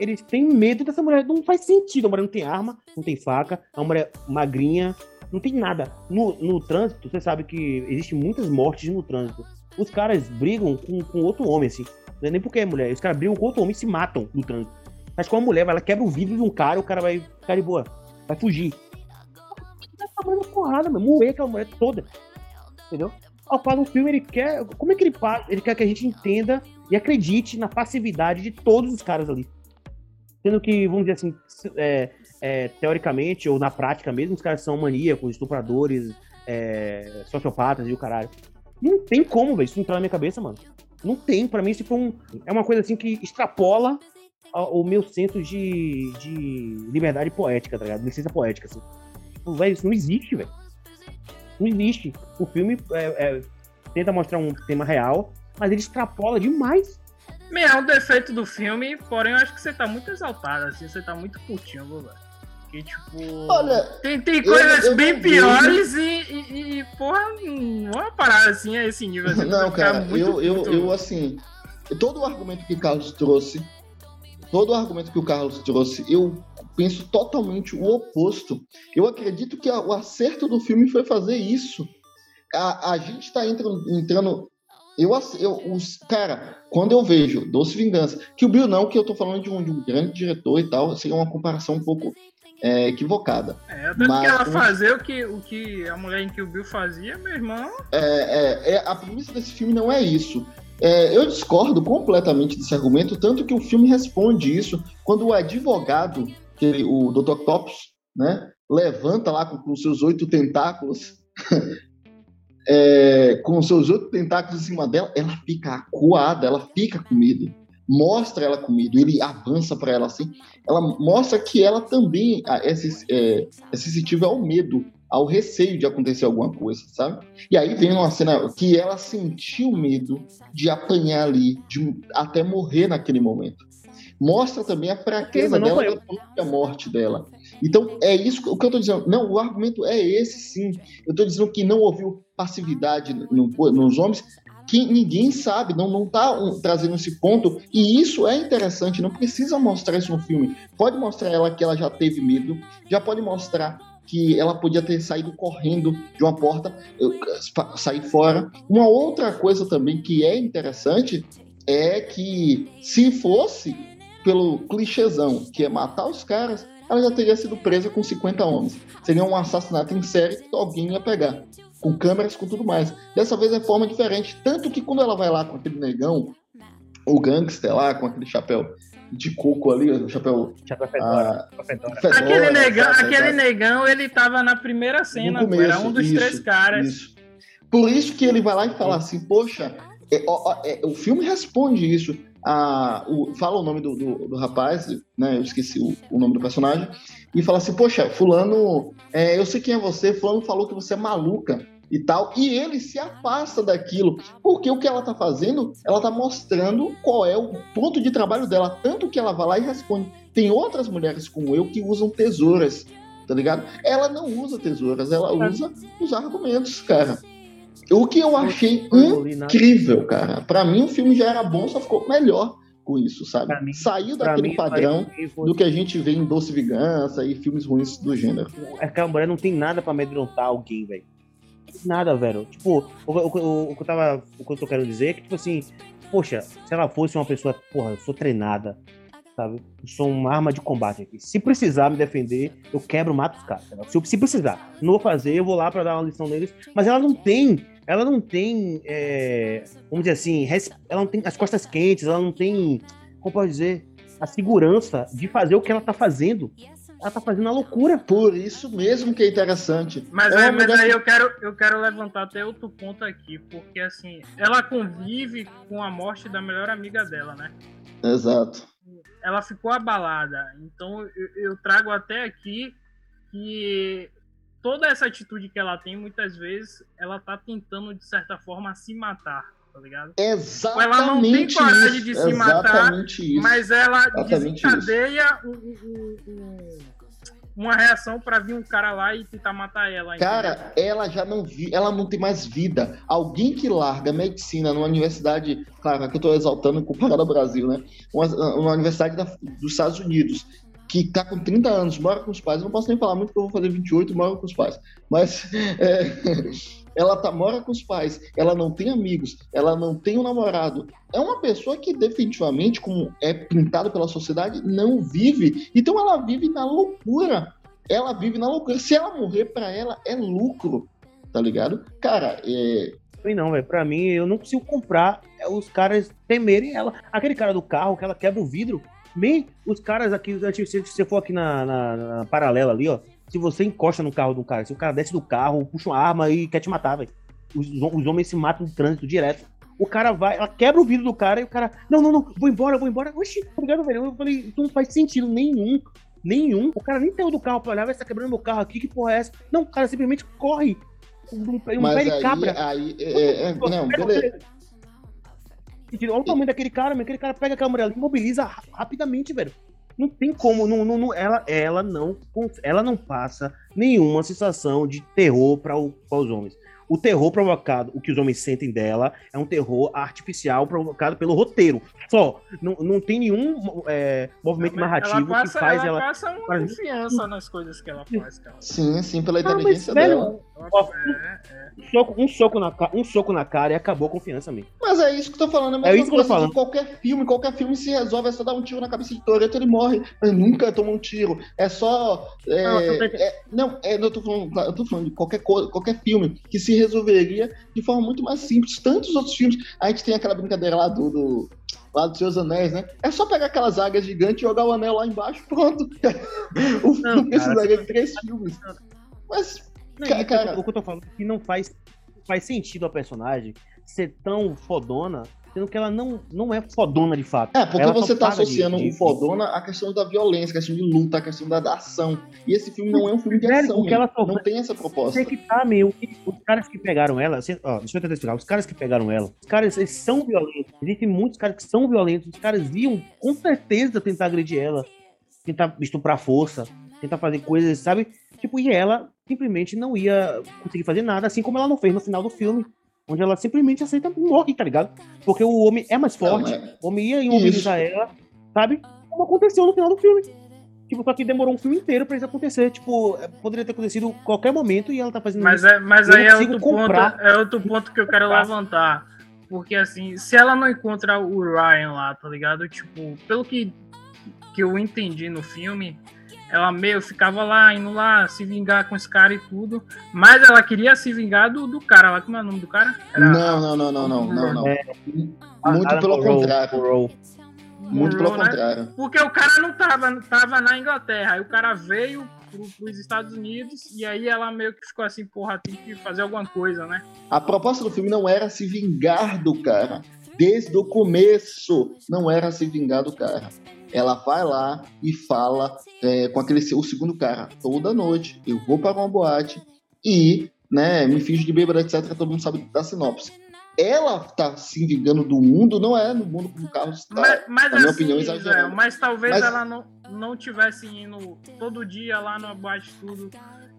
eles têm medo dessa mulher? Não faz sentido. A mulher não tem arma, não tem faca, a mulher magrinha, não tem nada. No, no trânsito, você sabe que existem muitas mortes no trânsito. Os caras brigam com, com outro homem, assim. Não é nem porque é mulher. Os caras brigam com outro homem e se matam no trânsito. Mas com a mulher, ela quebra o vidro de um cara, o cara vai ficar de boa. Vai fugir. Vai tomando porrada, mano. Moer aquela mulher toda. Entendeu? Ao qual no filme ele quer. Como é que ele? Ele quer que a gente entenda e acredite na passividade de todos os caras ali. Sendo que, vamos dizer assim, é, é, teoricamente ou na prática mesmo, os caras são maníacos, estupradores, é, sociopatas e o caralho. Não tem como, velho, isso entrar na minha cabeça, mano. Não tem, para mim isso foi um, é uma coisa assim que extrapola o meu senso de, de liberdade poética, tá ligado? Licença poética, assim. Tipo, isso não existe, velho. Não existe. O filme é, é, tenta mostrar um tema real, mas ele extrapola demais meu, é um defeito do filme, porém eu acho que você tá muito exaltado, assim, você tá muito putinho, velho. Que, tipo. Olha. Tem, tem coisas eu, eu bem piores e, e, e, porra, não é parada assim a esse nível. Assim, não, cara, muito, eu, eu, muito... eu, assim. Todo o argumento que o Carlos trouxe, todo o argumento que o Carlos trouxe, eu penso totalmente o oposto. Eu acredito que a, o acerto do filme foi fazer isso. A, a gente tá entrando, entrando eu, eu os, cara, quando eu vejo Doce Vingança, que o Bill não, que eu tô falando de um, de um grande diretor e tal, seria uma comparação um pouco é, equivocada. É, até mas, que ela fazer o que, o que a mulher em que o Bill fazia, meu irmão. É, é, é a premissa desse filme não é isso. É, eu discordo completamente desse argumento, tanto que o filme responde isso quando o advogado, que o Dr. Topos, né, levanta lá com, com seus oito tentáculos é, com seus oito tentáculos em cima dela, ela fica acuada, ela fica com medo. Mostra ela com medo, ele avança para ela assim. Ela mostra que ela também é, é, é sensitiva ao medo, ao receio de acontecer alguma coisa, sabe? E aí vem uma cena que ela sentiu medo de apanhar ali, de até morrer naquele momento. Mostra também a fraqueza dela da própria morte dela. Então, é isso o que eu estou dizendo. Não, o argumento é esse sim. Eu estou dizendo que não ouviu passividade no, nos homens, que ninguém sabe, não está um, trazendo esse ponto. E isso é interessante, não precisa mostrar isso no filme. Pode mostrar ela que ela já teve medo, já pode mostrar que ela podia ter saído correndo de uma porta, sair fora. Uma outra coisa também que é interessante é que se fosse pelo clichêzão, que é matar os caras, ela já teria sido presa com 50 homens. Seria um assassinato em série que alguém ia pegar. Com câmeras, com tudo mais. Dessa vez é forma diferente. Tanto que quando ela vai lá com aquele negão, o gangster lá, com aquele chapéu de coco ali, o chapéu. Chapéu fedora. Ah, fedora. Aquele, negão, aquele negão, ele tava na primeira cena, começo, era um dos isso, três caras. Isso. Por isso que ele vai lá e fala assim, poxa, é, ó, é, o filme responde isso a, o, fala o nome do, do, do, rapaz, né? Eu esqueci o, o, nome do personagem, e fala assim: Poxa, Fulano, é, eu sei quem é você, Fulano falou que você é maluca e tal, e ele se afasta daquilo, porque o que ela tá fazendo, ela tá mostrando qual é o ponto de trabalho dela, tanto que ela vai lá e responde. Tem outras mulheres como eu que usam tesouras, tá ligado? Ela não usa tesouras, ela usa os argumentos, cara. O que eu achei incrível, cara. Para mim o filme já era bom, só ficou melhor com isso, sabe? Mim, Saiu daquele mim, padrão do que a gente vê em Doce Vingança e filmes ruins do gênero. Aquela mulher não tem nada para amedrontar alguém, velho. Nada, velho. Tipo, o, o, o, o, que eu tava. O que eu tô querendo dizer é que, tipo assim, poxa, se ela fosse uma pessoa, porra, eu sou treinada, sabe? Eu sou uma arma de combate aqui. Se precisar me defender, eu quebro, mato os caras. Se, se precisar. Não vou fazer, eu vou lá para dar uma lição neles. Mas ela não tem ela não tem, é, vamos dizer assim, ela não tem as costas quentes, ela não tem, como pode dizer, a segurança de fazer o que ela tá fazendo. Ela tá fazendo a loucura. Por isso mesmo que é interessante. Mas, é aí, mas aí eu quero, eu quero levantar até outro ponto aqui, porque assim, ela convive com a morte da melhor amiga dela, né? Exato. Ela ficou abalada. Então eu, eu trago até aqui que toda essa atitude que ela tem, muitas vezes, ela tá tentando, de certa forma, se matar, tá ligado? Exatamente ela não tem coragem isso, de se matar, isso. mas ela Exatamente desencadeia um, um, um, uma reação para vir um cara lá e tentar matar ela. Cara, entendeu? ela já não vi, ela não tem mais vida. Alguém que larga medicina numa universidade, claro, que eu tô exaltando comparado ao Brasil, né? Uma, uma universidade da, dos Estados Unidos, que tá com 30 anos, mora com os pais, eu não posso nem falar muito que eu vou fazer 28 e com os pais, mas é, ela tá, mora com os pais, ela não tem amigos, ela não tem um namorado. É uma pessoa que definitivamente, como é pintado pela sociedade, não vive. Então ela vive na loucura. Ela vive na loucura. Se ela morrer para ela, é lucro. Tá ligado? Cara, é, não, velho. Pra mim, eu não consigo comprar os caras temerem ela. Aquele cara do carro que ela quebra o vidro. Bem, os caras aqui, se você for aqui na, na, na, paralela ali, ó, se você encosta no carro do cara, se o cara desce do carro, puxa uma arma e quer te matar, velho. Os, os, homens se matam no trânsito direto. O cara vai, ela quebra o vidro do cara e o cara, não, não, não, vou embora, vou embora. Oxi, obrigado, velho. Eu falei, isso não faz sentido nenhum. Nenhum. O cara nem saiu do carro pra olhar, vai estar quebrando meu carro aqui, que porra é essa? Não, o cara simplesmente corre. Um, um Mas pé de aí, cabra. Aí, é, é, não, beleza. Olha o tamanho daquele cara, aquele cara pega a câmera e imobiliza rapidamente, velho. Não tem como, não, não, não, ela, ela, não, ela não passa nenhuma sensação de terror para os homens. O terror provocado, o que os homens sentem dela, é um terror artificial provocado pelo roteiro. Só. Não, não tem nenhum é, movimento ela narrativo passa, que faz ela. Ela passa uma confiança nas coisas que ela faz, cara. Sim, sim, pela inteligência ah, mas, dela. Velho, ó, é, é. Um, soco, um, soco na, um soco na cara e acabou a confiança mesmo. Mas é isso que eu tô falando. É, é isso que eu tô falando. Qualquer filme, qualquer filme se resolve, é só dar um tiro na cabeça de Toreto, ele morre. Ele nunca toma um tiro. É só. É, não, é, não, é, eu, tô falando, eu tô falando de qualquer, qualquer filme que se resolveria de forma muito mais simples. Tantos outros filmes. A gente tem aquela brincadeira lá do, do lá dos seus anéis, né? É só pegar aquelas águias gigantes e jogar o anel lá embaixo, pronto. o filme não precisaria de três filmes. Mas, não, cara, cara, o que eu tô falando é que não faz, faz sentido a personagem ser tão fodona sendo que ela não, não é fodona de fato. É, porque ela você tá associando de, de, o fodona à questão da violência, à questão de luta, à questão da, da ação. E esse filme não é um filme de ação, ela sofre... não tem essa proposta. Tem que tá, meu. Os caras que pegaram ela, assim, ó, deixa eu tentar explicar, os caras que pegaram ela, os caras eles são violentos. Existem muitos caras que são violentos, os caras iam com certeza tentar agredir ela, tentar estuprar força, tentar fazer coisas, sabe? Tipo, e ela simplesmente não ia conseguir fazer nada, assim como ela não fez no final do filme onde ela simplesmente aceita e morre, tá ligado? Porque o homem é mais forte, não, é... o homem ia imobilizar ela, sabe? Como aconteceu no final do filme. Tipo, só que demorou um filme inteiro pra isso acontecer. Tipo, é, poderia ter acontecido qualquer momento e ela tá fazendo mas isso. É, mas aí é outro, ponto, é outro ponto que eu quero levantar. Porque, assim, se ela não encontra o Ryan lá, tá ligado? Tipo, pelo que, que eu entendi no filme, ela meio ficava lá, indo lá se vingar com esse cara e tudo. Mas ela queria se vingar do, do cara lá. Como é o nome do cara? Era... Não, não, não, não, não, não, não. É... Muito pelo contrário. Muito pelo né? contrário. Porque o cara não tava, tava na Inglaterra. Aí o cara veio pro, pros Estados Unidos e aí ela meio que ficou assim, porra, tem que fazer alguma coisa, né? A proposta do filme não era se vingar do cara. Desde o começo, não era se vingar do cara ela vai lá e fala é, com aquele o segundo cara, toda noite eu vou para uma boate e né, me finge de bêbada, etc. Todo mundo sabe da sinopse. Ela tá se vingando do mundo, não é no mundo como o Carlos está, mas, mas na minha assim, opinião, exagerando. mas talvez mas... ela não, não tivesse indo todo dia lá no boate tudo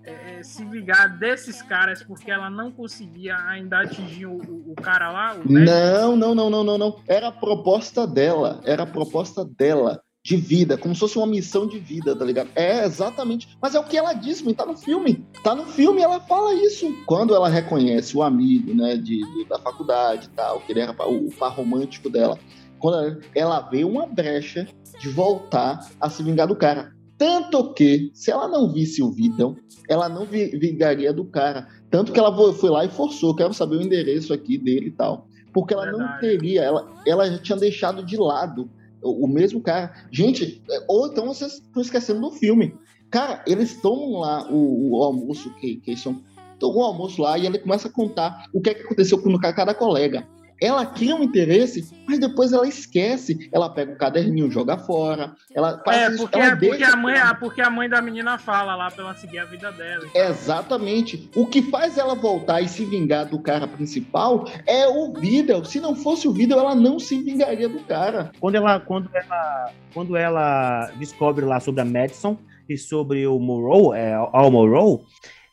é, é, se ligar desses caras porque ela não conseguia ainda atingir o, o, cara lá? O não, não, não, não, não, não. Era a proposta dela. Era a proposta dela de vida, como se fosse uma missão de vida, tá ligado? É exatamente. Mas é o que ela disse, tá no filme. Tá no filme ela fala isso. Quando ela reconhece o amigo, né, de, de da faculdade e tal, que ele era o, o par romântico dela. Quando ela, ela vê uma brecha de voltar a se vingar do cara. Tanto que, se ela não visse o Vitão, ela não vingaria do cara. Tanto que ela foi lá e forçou, quero saber o endereço aqui dele e tal. Porque ela Verdade. não teria, ela, ela já tinha deixado de lado O, o mesmo cara. Gente, é, ou então vocês estão esquecendo do filme. Cara, eles tomam lá o, o almoço que, que são. Tomam o almoço lá e ele começa a contar o que, é que aconteceu com cada colega ela cria um interesse, mas depois ela esquece. Ela pega o caderninho, joga fora. Ela é, porque, ela porque, a mãe, porque a mãe da menina fala lá pra ela seguir a vida dela. Exatamente. O que faz ela voltar e se vingar do cara principal é o vídeo. Se não fosse o vídeo, ela não se vingaria do cara. Quando ela, quando ela, quando ela descobre lá sobre a Madison e sobre o Morrow, é, Al Morrow,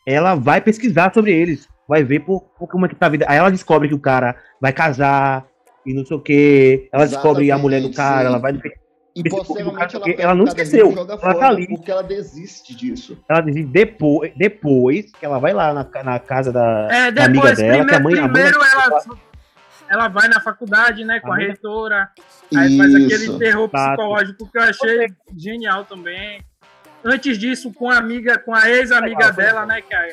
ela vai pesquisar sobre eles vai ver por, por, como é que tá a vida. Aí ela descobre que o cara vai casar e não sei o que. Ela Exatamente, descobre a mulher do cara, sim. ela vai. E posteriormente ela, ela não esqueceu. Ela tá ali. Porque ela desiste disso. Ela desiste depois, depois que ela vai lá na, na casa da, é, depois, da amiga dela, primeiro, que a mãe. Primeiro a mãe ela, ela vai na faculdade, né, com a, a reitora. Aí faz aquele terror psicológico que eu achei genial também. Antes disso, com a amiga, com a ex-amiga dela, né, que, a,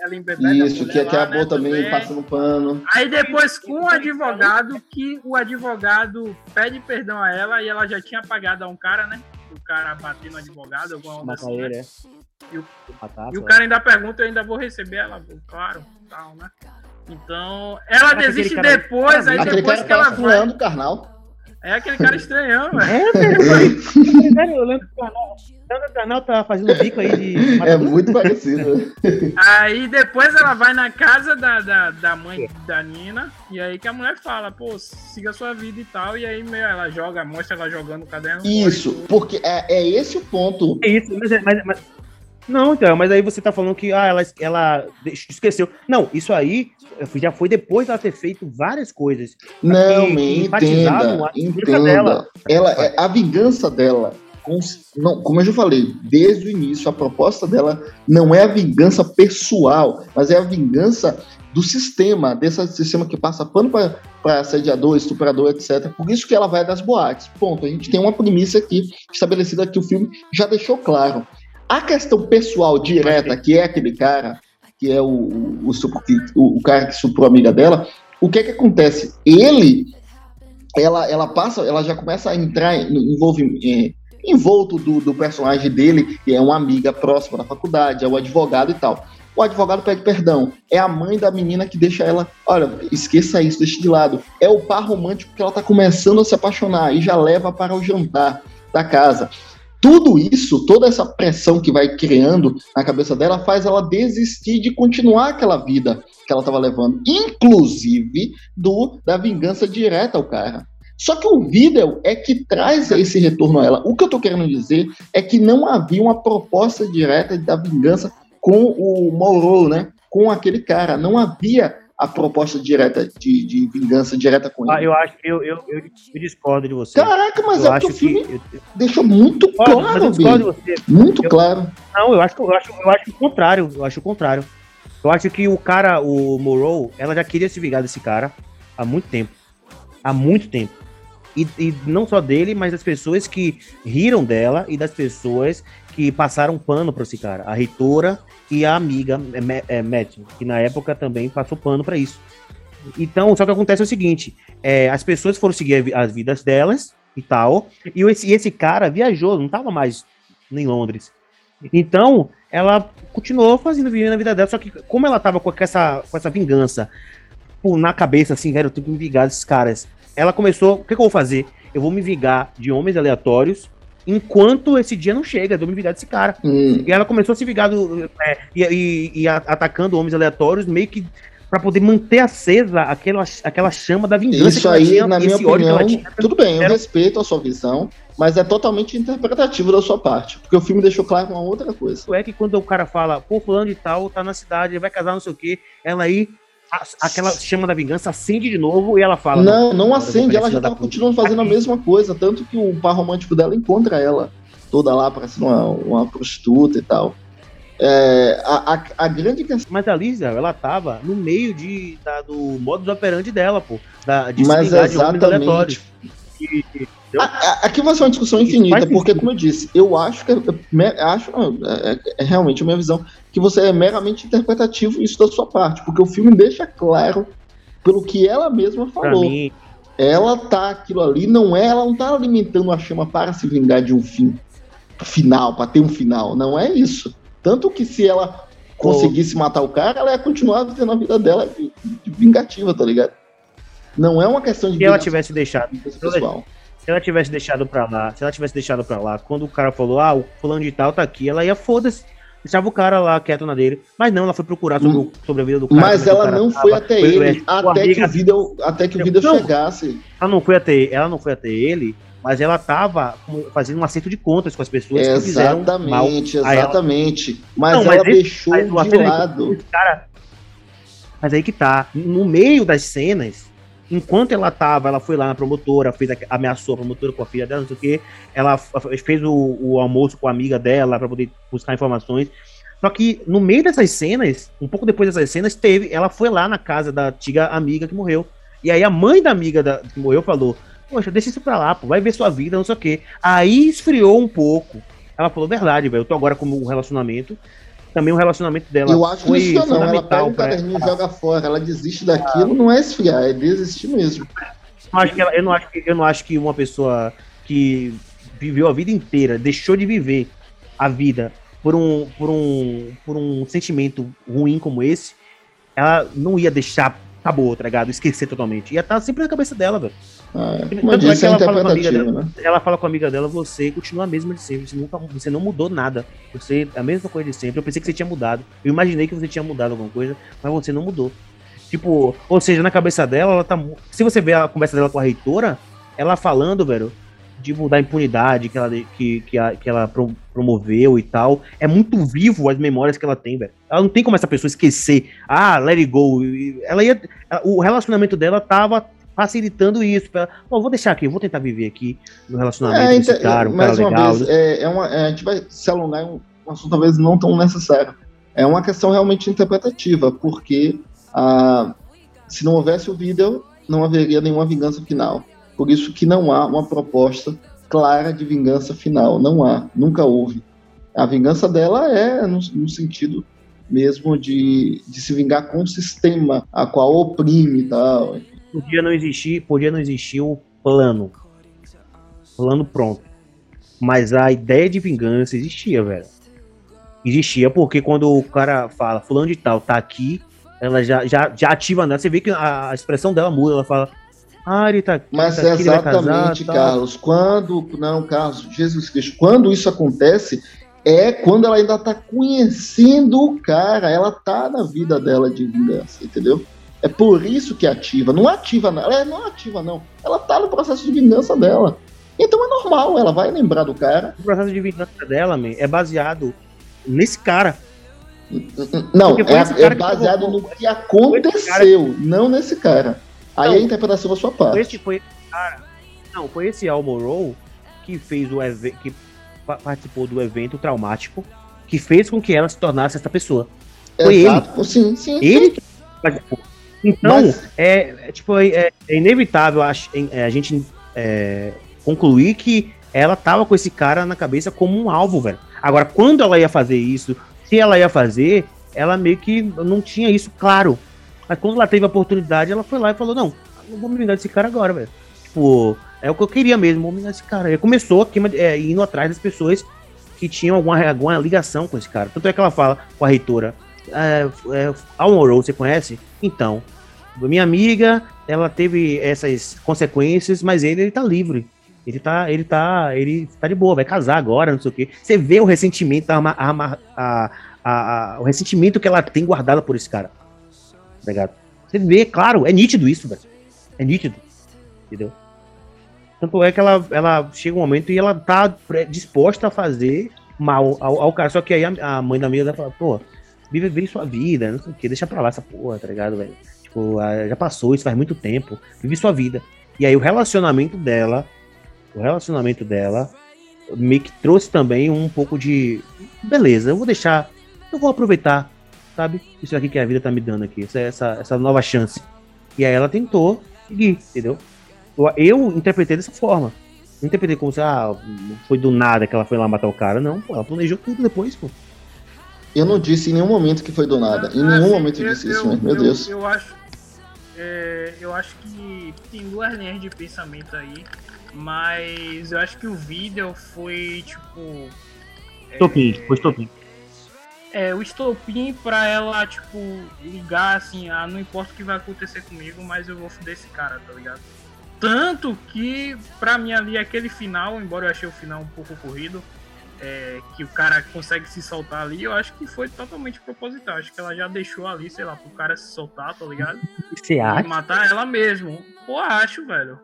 ela embebeda Isso, que acabou né, também, também passando pano. Aí depois com o advogado, que o advogado pede perdão a ela e ela já tinha pagado a um cara, né? O cara bater no advogado, alguma coisa assim. Né? É. E o, e o cara ainda pergunta, eu ainda vou receber ela, claro, tal, né? Então, ela desiste depois, aí depois que ela vai. carnal. É aquele cara estranhão, velho. É, eu lembro que o canal tá fazendo bico aí de. É muito parecido. Aí depois ela vai na casa da, da, da mãe da Nina, e aí que a mulher fala, pô, siga a sua vida e tal, e aí meio, ela joga, mostra ela jogando o caderno. Isso, porque é, é esse o ponto. É isso, mas, mas, mas não, então, mas aí você tá falando que ah, ela, ela esqueceu. Não, isso aí já foi depois dela ter feito várias coisas. Não, me entenda, entenda. Dela. Ela, é, a vingança dela, não, como eu já falei, desde o início, a proposta dela não é a vingança pessoal, mas é a vingança do sistema, desse sistema que passa pano para assediador, estuprador, etc. Por isso que ela vai das boates. Ponto. A gente tem uma premissa aqui estabelecida que o filme já deixou claro. A questão pessoal direta, que é aquele cara, que é o, o, o, o cara que suprou a amiga dela, o que é que acontece? Ele, ela, ela passa, ela já começa a entrar em envolvimento. É, envolto do, do personagem dele, que é uma amiga próxima da faculdade, é o advogado e tal. O advogado pede perdão. É a mãe da menina que deixa ela. Olha, esqueça isso, deixe de lado. É o par romântico que ela tá começando a se apaixonar e já leva para o jantar da casa tudo isso, toda essa pressão que vai criando na cabeça dela, faz ela desistir de continuar aquela vida que ela estava levando, inclusive do da vingança direta ao cara. Só que o vídeo é que traz esse retorno a ela. O que eu estou querendo dizer é que não havia uma proposta direta da vingança com o Mauro, né? Com aquele cara. Não havia a proposta direta de, de vingança direta com ah, ele. Ah, eu acho eu, eu, eu, eu, discordo de você. Caraca, mas eu é que o filme que... deixou muito claro, mas eu de você. Muito eu, claro. Não, eu acho, eu, acho, eu acho o contrário. Eu acho o contrário. Eu acho que o cara, o Morrow, ela já queria se vingar desse cara há muito tempo. Há muito tempo. E, e, não só dele, mas das pessoas que riram dela e das pessoas que passaram pano para esse cara. A reitora e a amiga é, é, Matt, que na época também passou pano para isso. Então, só que acontece o seguinte: é, as pessoas foram seguir as vidas delas e tal, e esse, esse cara viajou, não estava mais em Londres. Então, ela continuou fazendo vivendo a vida dela, só que como ela estava com essa, com essa vingança na cabeça, assim, velho, eu tenho que me vingar desses caras. Ela começou, o que, que eu vou fazer? Eu vou me vingar de homens aleatórios enquanto esse dia não chega, eu vou me vingar desse cara. Hum. E ela começou a se vingar do, é, e, e, e, atacando homens aleatórios, meio que para poder manter acesa aquela, aquela chama da vingança. Isso aí, tinha, na minha opinião, tudo bem, eu respeito a sua visão, mas é totalmente interpretativo da sua parte, porque o filme deixou claro uma outra coisa. É que quando o cara fala, pô, fulano de tal, tá na cidade, vai casar, não sei o quê, ela aí aquela chama da vingança acende de novo e ela fala. Não, não, não acende, ela já tava continuando fazendo a mesma coisa, tanto que o par romântico dela encontra ela toda lá, parece uma, uma prostituta e tal. É, a, a, a, grande questão. Mas a Lisa, ela tava no meio de, da, do modus operandi dela, pô. Da, de Mas exatamente. Aqui vai ser uma discussão infinita, porque, como eu disse, eu acho que. Acho, é, é, é, realmente a minha visão, que você é meramente interpretativo isso da sua parte, porque o filme deixa claro, pelo que ela mesma falou. Mim, ela tá aquilo ali, não é, ela não tá alimentando a chama para se vingar de um fim final, para ter um final. Não é isso. Tanto que se ela conseguisse matar o cara, ela ia continuar vivendo a vida dela de, de vingativa, tá ligado? Não é uma questão de. Se ela tivesse deixado. Pessoal. Se ela tivesse deixado pra lá, se ela tivesse deixado pra lá, quando o cara falou, ah, o fulano de tal tá aqui, ela ia foda-se. Deixava o cara lá quieto na dele. Mas não, ela foi procurar sobre, hum. sobre a vida do cara. Mas ela não tava, foi até foi, ele, até, que o vídeo, até que o vídeo chegasse. Ela não foi até, ela não foi até ele, mas ela tava fazendo um acerto de contas com as pessoas exatamente, que fizeram mal Exatamente, Mas não, ela mas deixou mas de lado. Cara, mas aí que tá. No meio das cenas, enquanto ela tava, ela foi lá na promotora, fez a, ameaçou a promotora com a filha dela, não sei o que, ela fez o, o almoço com a amiga dela para poder buscar informações. Só que no meio dessas cenas, um pouco depois dessas cenas, teve, ela foi lá na casa da antiga amiga que morreu. E aí a mãe da amiga da, que morreu falou: Poxa, deixa isso pra lá, pô, vai ver sua vida, não sei o que. Aí esfriou um pouco. Ela falou: Verdade, velho, eu tô agora com um relacionamento também o relacionamento dela. Eu acho que isso não, ela pega um caderninho e joga fora, ela desiste daquilo, não é esfriar, é desistir mesmo. Eu, acho que ela, eu, não acho que, eu não acho que uma pessoa que viveu a vida inteira, deixou de viver a vida por um, por um, por um sentimento ruim como esse, ela não ia deixar acabou, tá ligado? Esquecer totalmente. Ia estar sempre na cabeça dela, velho. Ah, é disse, é ela, fala com a amiga dela, né? ela fala com a amiga dela, você continua a mesma de sempre. Você, nunca, você não mudou nada. Você é a mesma coisa de sempre. Eu pensei que você tinha mudado. Eu imaginei que você tinha mudado alguma coisa, mas você não mudou. Tipo, ou seja, na cabeça dela, ela tá. Se você ver a conversa dela com a reitora, ela falando, velho, tipo, da impunidade que ela, que, que, a, que ela promoveu e tal. É muito vivo as memórias que ela tem, velho. Ela não tem como essa pessoa esquecer. Ah, let it go. Ela ia. O relacionamento dela tava facilitando isso. Pra, Bom, vou deixar aqui, vou tentar viver aqui no relacionamento é, desse cara, um cara uma legal. Vez, é, é uma, é, a gente vai se alongar em um assunto talvez não tão necessário. É uma questão realmente interpretativa, porque ah, se não houvesse o vídeo, não haveria nenhuma vingança final. Por isso que não há uma proposta clara de vingança final. Não há, nunca houve. A vingança dela é no, no sentido mesmo de, de se vingar com o sistema a qual oprime e tal. Podia não existir, podia não existir o plano. Plano pronto. Mas a ideia de vingança existia, velho. Existia porque quando o cara fala, fulano de tal, tá aqui, ela já, já, já ativa nela. Você vê que a, a expressão dela muda, ela fala, ah, ele tá aqui. Mas tá aqui, exatamente, casar, Carlos. Tá. Quando. Não, Carlos, Jesus Cristo. Quando isso acontece, é quando ela ainda tá conhecendo o cara. Ela tá na vida dela de vingança, entendeu? É por isso que ativa. Não ativa, não. Ela não ativa, não. Ela tá no processo de vingança dela. Então é normal, ela vai lembrar do cara. O processo de vingança dela, man, é baseado nesse cara. Não, é, é baseado no que aconteceu, não nesse cara. Aí não, a interpretação da sua parte. Esse, foi esse cara. Não, foi esse Almorow que fez o evento. que participou do evento traumático que fez com que ela se tornasse essa pessoa. Foi Exato. ele. Sim, sim. Ele que participou. Então, Mas... é, é, tipo, é, é inevitável a, é, a gente é, concluir que ela tava com esse cara na cabeça como um alvo, velho. Agora, quando ela ia fazer isso, se ela ia fazer, ela meio que não tinha isso claro. Mas quando ela teve a oportunidade, ela foi lá e falou: Não, não vou me vingar desse cara agora, velho. Tipo, é o que eu queria mesmo, vou me vingar desse cara. E começou aqui, é, indo atrás das pessoas que tinham alguma, alguma ligação com esse cara. Tanto é que ela fala com a reitora: é, é, Almorou, você conhece? Então, minha amiga, ela teve essas consequências, mas ele, ele tá livre. Ele tá, ele tá, ele tá de boa, vai casar agora, não sei o quê. Você vê o ressentimento, a, a, a, a, o ressentimento que ela tem guardado por esse cara tá? Você vê, claro, é nítido isso, velho. É nítido. Entendeu? Tanto é que ela, ela chega um momento e ela tá disposta a fazer mal ao, ao cara. Só que aí a, a mãe da amiga fala, pô, vive, vive sua vida, não sei o que, deixa pra lá essa porra, tá ligado, velho? Tipo, já passou, isso faz muito tempo, vive sua vida. E aí o relacionamento dela, o relacionamento dela meio que trouxe também um pouco de beleza, eu vou deixar, eu vou aproveitar sabe? Isso aqui que a vida tá me dando aqui, essa, essa, essa nova chance. E aí ela tentou seguir, entendeu? Eu, eu interpretei dessa forma. Não interpretei como se, ah, foi do nada que ela foi lá matar o cara. Não, pô, ela planejou tudo depois, pô. Eu não disse em nenhum momento que foi do nada. Em nenhum ah, momento eu disse isso, eu, meu Deus. Eu acho, é, eu acho que tem duas linhas de pensamento aí, mas eu acho que o vídeo foi tipo. Estopim, é, foi estopim. É, o estopim pra ela, tipo, ligar assim, ah, não importa o que vai acontecer comigo, mas eu vou foder esse cara, tá ligado? Tanto que, pra mim ali, aquele final, embora eu achei o final um pouco corrido, é, que o cara consegue se soltar ali, eu acho que foi totalmente proposital. Acho que ela já deixou ali, sei lá, pro cara se soltar, tá ligado? Você acha? E matar ela mesmo. Pô, acho, velho.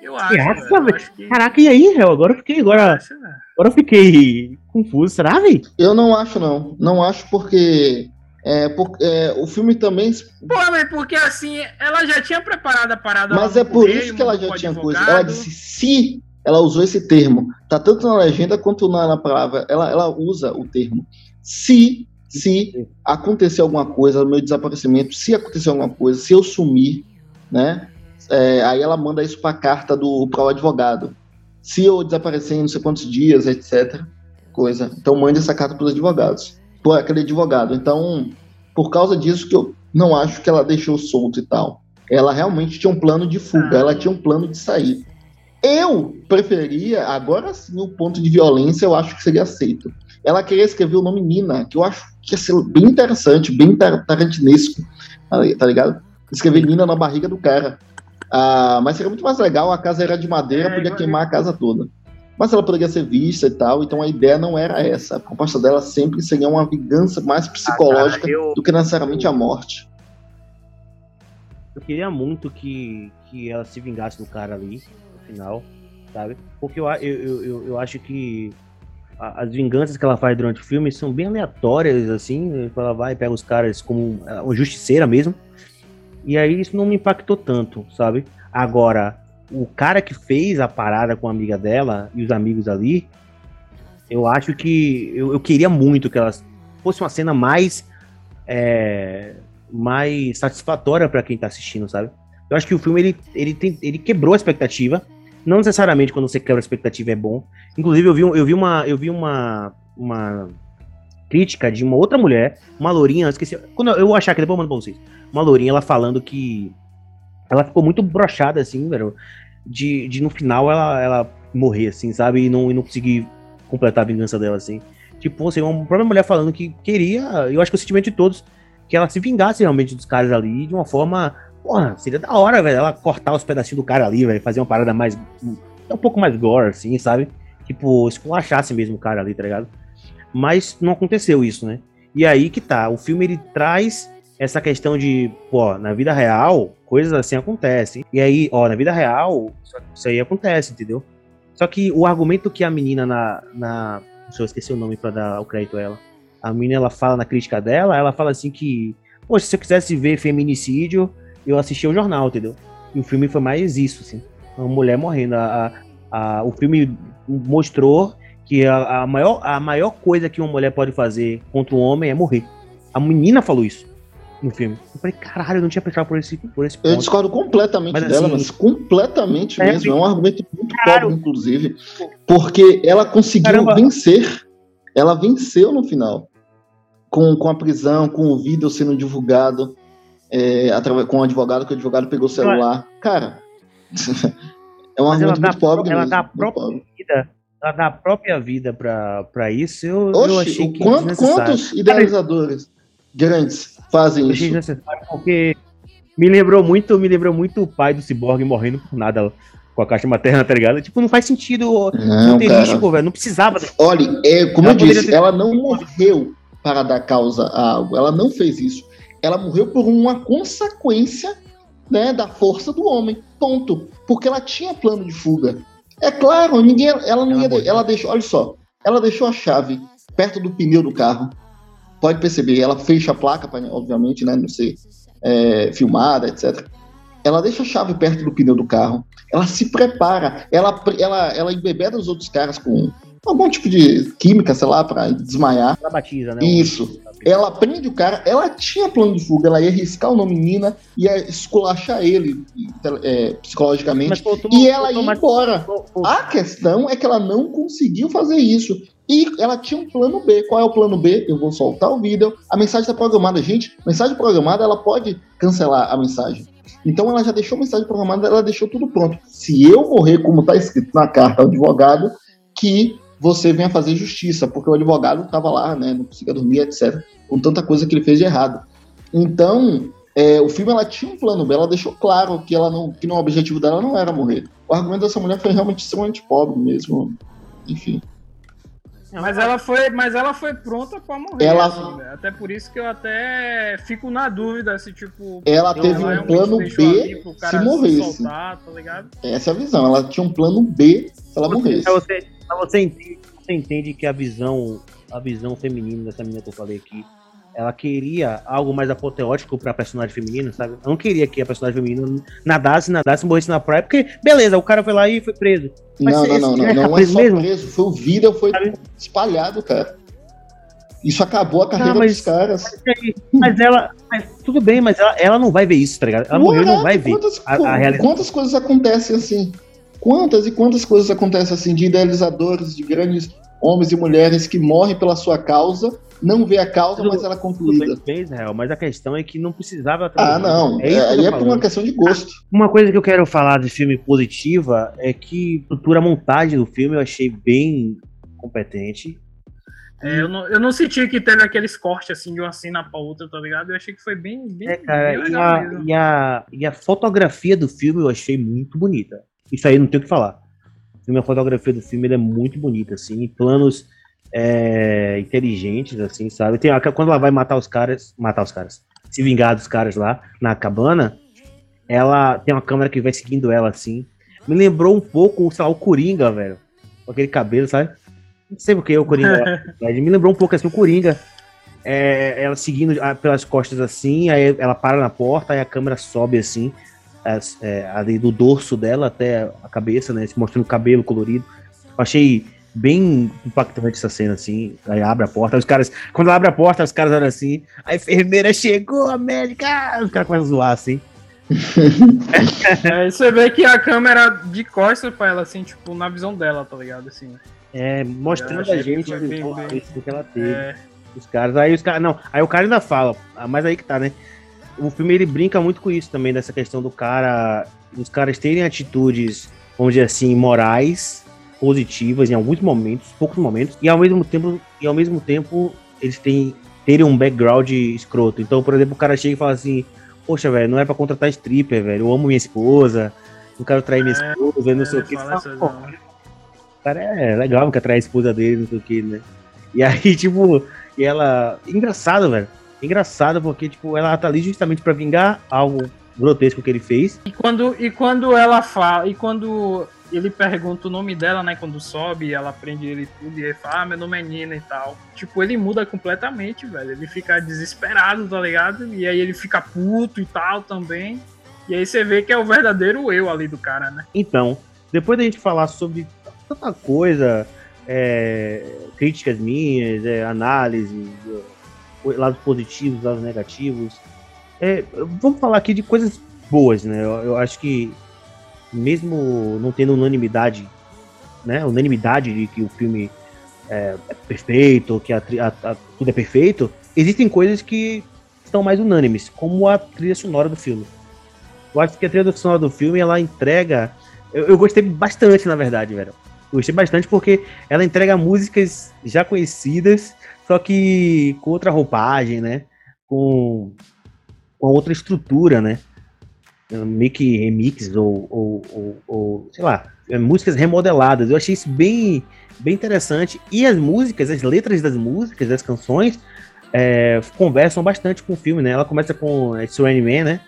Eu acho, acha, velho. Eu acho que... Caraca, e aí, Réu? Agora eu fiquei. Agora, acho, agora eu fiquei confuso, será, velho? Eu não acho, não. Não acho porque. É, por, é, o filme também. Pô, mas porque assim, ela já tinha preparado a parada. Mas é por isso que ela já tinha coisa. Ela disse: se ela usou esse termo. Tá tanto na legenda quanto na, na palavra. Ela, ela usa o termo. Se, se acontecer alguma coisa meu desaparecimento, se acontecer alguma coisa, se eu sumir, né? É, aí ela manda isso para a carta do para o advogado. Se eu desaparecer em não sei quantos dias, etc. Coisa. Então mande essa carta para os advogados. Por aquele advogado. Então, por causa disso que eu não acho que ela deixou solto e tal. Ela realmente tinha um plano de fuga, ela tinha um plano de sair. Eu preferia, agora sim, o ponto de violência eu acho que seria aceito. Ela queria escrever o nome Nina, que eu acho que ia ser bem interessante, bem tarantinesco, tá ligado? Escrever Nina na barriga do cara. Ah, mas seria muito mais legal, a casa era de madeira, é, podia queimar a casa toda. Mas ela poderia ser vista e tal, então a ideia não era essa. A proposta dela sempre seria uma vingança mais psicológica ah, cara, eu... do que necessariamente a morte. Eu queria muito que, que ela se vingasse do cara ali final, sabe? Porque eu, eu, eu, eu acho que as vinganças que ela faz durante o filme são bem aleatórias, assim. Ela vai e pega os caras como uma justiceira mesmo. E aí isso não me impactou tanto, sabe? Agora, o cara que fez a parada com a amiga dela e os amigos ali, eu acho que. Eu, eu queria muito que ela fosse uma cena mais. É, mais satisfatória para quem tá assistindo, sabe? Eu acho que o filme ele, ele, tem, ele quebrou a expectativa não necessariamente quando você quebra a expectativa é bom. Inclusive, eu vi, eu vi, uma, eu vi uma, uma crítica de uma outra mulher, uma lourinha, esqueci. Quando eu, eu achar que depois eu mando pra vocês. Uma lourinha, ela falando que. Ela ficou muito brochada, assim, velho. De, de no final ela, ela morrer, assim, sabe? E não, e não conseguir completar a vingança dela, assim. Tipo, assim, uma própria mulher falando que queria. Eu acho que o sentimento de todos. Que ela se vingasse realmente dos caras ali de uma forma Porra, seria da hora, velho, ela cortar os pedacinhos do cara ali, velho, fazer uma parada mais. um pouco mais gore, assim, sabe? Tipo, esculachasse mesmo o cara ali, tá ligado? Mas não aconteceu isso, né? E aí que tá, o filme ele traz essa questão de, pô, na vida real, coisas assim acontecem. E aí, ó, na vida real, isso aí acontece, entendeu? Só que o argumento que a menina na. na se eu esqueci o nome para dar o crédito a ela. A menina ela fala na crítica dela, ela fala assim que, poxa, se eu quisesse ver feminicídio, eu assisti o jornal, entendeu? E o filme foi mais isso, assim. Uma mulher morrendo. A, a, a o filme mostrou que a, a, maior, a maior coisa que uma mulher pode fazer contra um homem é morrer. A menina falou isso no filme. Eu falei, caralho, eu não tinha pensado por esse, por esse ponto. Eu discordo completamente mas, dela, assim, mas completamente é, mesmo. É um argumento muito claro. pobre, inclusive. Porque ela conseguiu Caramba. vencer. Ela venceu no final. Com, com a prisão, com o vídeo sendo divulgado é, com o advogado, que o advogado pegou o celular. Cara, é um argumento muito pobre ela mesmo. Dá a própria vida, ela dá a própria vida pra, pra isso, eu, eu achei que quanto, Quantos idealizadores grandes fazem isso? Porque me lembrou muito, me lembrou muito o pai do Cyborg morrendo por nada com a caixa materna, tá ligado? Tipo, não faz sentido não, risco, velho. Não precisava. Olha, é, como ela eu disse, ter... ela não morreu para dar causa a algo. Ela não fez isso ela morreu por uma consequência né, da força do homem. Ponto. Porque ela tinha plano de fuga. É claro, ninguém, ela não ela ia, ela deixou, olha só, ela deixou a chave perto do pneu do carro. Pode perceber, ela fecha a placa, pra, obviamente, né, não ser é, filmada, etc. Ela deixa a chave perto do pneu do carro. Ela se prepara, ela, ela, ela embebeda os outros caras com algum tipo de química, sei lá, para desmaiar. Ela batiza, né? Isso. Ela prende o cara, ela tinha plano de fuga, ela ia riscar o nome Nina, ia esculachar ele é, psicologicamente, pô, e ela ia embora. A questão é que ela não conseguiu fazer isso. E ela tinha um plano B. Qual é o plano B? Eu vou soltar o vídeo. A mensagem está programada. Gente, mensagem programada, ela pode cancelar a mensagem. Então ela já deixou a mensagem programada, ela deixou tudo pronto. Se eu morrer, como está escrito na carta ao advogado, que você venha fazer justiça, porque o advogado estava lá, né, não conseguia dormir, etc., com tanta coisa que ele fez de errado. Então, é, o filme ela tinha um plano B, ela deixou claro que ela não, que o objetivo dela não era morrer. O argumento dessa mulher foi realmente ser um antipobre mesmo, enfim. Mas ela foi, mas ela foi pronta para morrer. Ela... Assim, até por isso que eu até fico na dúvida se tipo. Ela teve um plano B se morresse. Soltar, tá Essa é a visão. Ela tinha um plano B se ela morresse. Você, você, entende, você entende que a visão, a visão feminina dessa menina que eu falei aqui ela queria algo mais apoteótico pra personagem feminino, sabe? Não queria que a personagem feminina nadasse, nadasse, morresse na praia, porque, beleza, o cara foi lá e foi preso. Mas não, não, não, não, não é só mesmo? preso, foi o vídeo, foi sabe? espalhado, cara. Isso acabou a carreira não, mas, dos caras. Mas, ela. Mas, tudo bem, mas ela, ela não vai ver isso, tá ligado? Ela Ué, morreu, não vai ver. Quantas, a, a quantas coisas acontecem assim? Quantas e quantas coisas acontecem assim de idealizadores, de grandes homens e mulheres que morrem pela sua causa não vê a causa, mas ela é concluída. Bem, Israel, mas a questão é que não precisava. Ah, não. É, é aí é por uma questão de gosto. Uma coisa que eu quero falar de filme positiva é que a estrutura, a montagem do filme eu achei bem competente. É, eu, não, eu não senti que teve aqueles cortes assim de uma cena pra outra, tá ligado? Eu achei que foi bem, bem, é, cara, bem e, a, e, a, e a fotografia do filme eu achei muito bonita. Isso aí não tem o que falar. A fotografia do filme é muito bonita, assim, planos é, inteligentes, assim, sabe? Tem, quando ela vai matar os caras, matar os caras, se vingar dos caras lá na cabana, ela tem uma câmera que vai seguindo ela, assim. Me lembrou um pouco, sei lá, o Coringa, velho. Com aquele cabelo, sabe? Não sei porque o Coringa. me lembrou um pouco assim, o Coringa. É, ela seguindo pelas costas assim, aí ela para na porta, aí a câmera sobe assim, é, ali do dorso dela até a cabeça, né? Mostrando o cabelo colorido. Eu achei bem impactante essa cena, assim. Aí abre a porta, os caras. Quando abre a porta, os caras olham assim. A enfermeira chegou, América! Os caras começam a zoar assim. é, você vê que a câmera de costas pra ela, assim, tipo, na visão dela, tá ligado? Assim. É, mostrando a gente o que, que ela teve. É... Os caras, aí os caras. Não, aí o cara ainda fala, ah, mas aí que tá, né? O filme ele brinca muito com isso também, dessa questão do cara. Os caras terem atitudes, vamos dizer assim, morais, positivas em alguns momentos, poucos momentos, e ao mesmo tempo, e ao mesmo tempo eles têm terem um background escroto. Então, por exemplo, o cara chega e fala assim: Poxa, velho, não é pra contratar stripper, velho. Eu amo minha esposa, não quero trair minha é, esposa, é, não sei o que. Fala, o cara é legal, quer trair a esposa dele, não sei o que, né? E aí, tipo, e ela. Engraçado, velho. Engraçado, porque, tipo, ela tá ali justamente para vingar algo grotesco que ele fez. E quando, e quando ela fala, e quando ele pergunta o nome dela, né? Quando sobe, ela prende ele tudo, e ele fala, ah, meu nome é Nina e tal. Tipo, ele muda completamente, velho. Ele fica desesperado, tá ligado? E aí ele fica puto e tal também. E aí você vê que é o verdadeiro eu ali do cara, né? Então, depois da gente falar sobre tanta coisa, é, críticas minhas, é, análise, lados positivos, lados negativos, é, vamos falar aqui de coisas boas, né? Eu, eu acho que mesmo não tendo unanimidade, né, unanimidade de que o filme é, é perfeito, que a, a, a, tudo é perfeito, existem coisas que estão mais unânimes, como a trilha sonora do filme. Eu acho que a trilha sonora do filme ela entrega. Eu, eu gostei bastante, na verdade, velho. Eu gostei bastante porque ela entrega músicas já conhecidas, só que com outra roupagem, né? Com, com outra estrutura, né? meio que remix ou, ou, ou, ou, sei lá, é, músicas remodeladas. Eu achei isso bem, bem interessante. E as músicas, as letras das músicas, das canções, é, conversam bastante com o filme, né? Ela começa com It's Rain Man, né?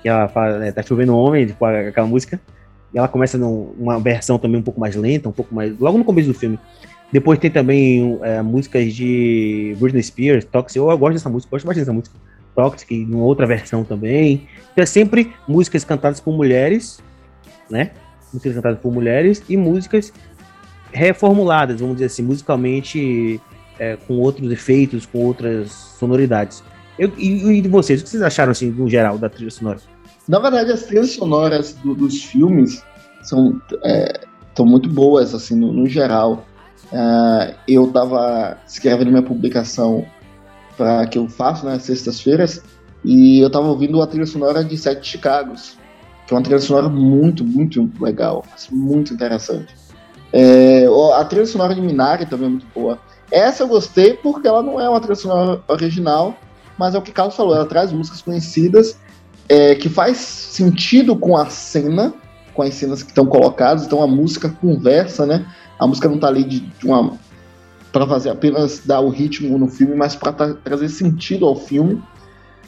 Que ela fala, né, tá chovendo homem, tipo, aquela música. E ela começa numa versão também um pouco mais lenta, um pouco mais. Logo no começo do filme. Depois tem também é, músicas de Britney Spears, Toxic. Eu, gosto dessa música, gosto bastante dessa música. Toxic, em outra versão também. Então é sempre músicas cantadas por mulheres, né? Músicas cantadas por mulheres e músicas reformuladas, vamos dizer assim, musicalmente é, com outros efeitos, com outras sonoridades. Eu, e, e vocês, o que vocês acharam, assim, no geral, da trilha sonora? Na verdade, as trilhas sonoras do, dos filmes são, é, são muito boas, assim, no, no geral. Uh, eu estava escrevendo minha publicação para que eu faço nas né, sextas-feiras e eu estava ouvindo a trilha sonora de Sete Chicagos, que é uma trilha sonora muito, muito legal, muito interessante. É, a trilha sonora de Minari também é muito boa. Essa eu gostei porque ela não é uma trilha sonora original, mas é o que Carlos falou, ela traz músicas conhecidas é, que faz sentido com a cena, com as cenas que estão colocadas, então a música conversa, né? A música não está ali de, de uma para fazer apenas dar o ritmo no filme, mas para tra trazer sentido ao filme.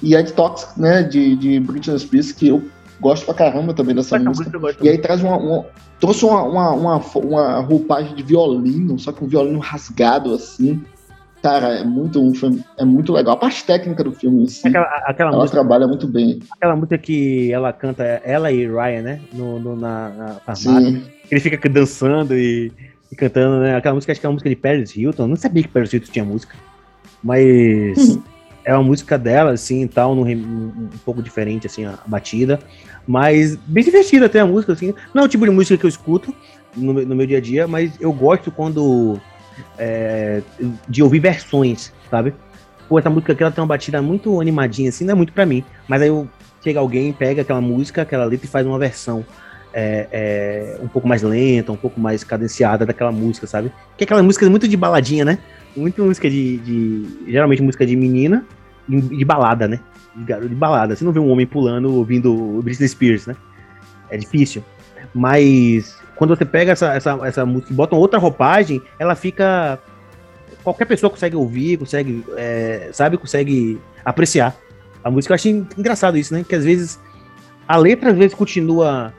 E Ed Toxic, né, de, de Britney Spears, que eu gosto pra caramba também dessa música. E aí traz uma, uma trouxe uma, uma, uma, uma, roupagem de violino, só que um violino rasgado assim. Cara, é muito, é muito legal. A parte técnica do filme, assim, aquela, aquela ela música, trabalha muito bem. Aquela música que ela canta, ela e Ryan, né? No, no na, na farmácia. Sim. Ele fica dançando e, e, cantando, né? Aquela música, acho que é uma música de Paris Hilton. Eu não sabia que Paris Hilton tinha música. Mas é uma música dela, assim, tal, um, um pouco diferente, assim, a batida. Mas bem divertida até a música, assim. Não é o tipo de música que eu escuto no, no meu dia a dia, mas eu gosto quando. É, de ouvir versões, sabe? Pô, essa música aqui ela tem uma batida muito animadinha, assim, não é muito pra mim. Mas aí eu, chega alguém, pega aquela música, aquela letra e faz uma versão. É, é, um pouco mais lenta, um pouco mais cadenciada daquela música, sabe? Que é aquela música muito de baladinha, né? Muito música de, de geralmente música de menina, de balada, né? de, de balada. Você não vê um homem pulando ouvindo Britney Spears, né? É difícil. Mas quando você pega essa, essa, essa música e bota outra roupagem, ela fica. Qualquer pessoa consegue ouvir, consegue, é, sabe, consegue apreciar a música. Eu achei engraçado isso, né? Que às vezes a letra às vezes continua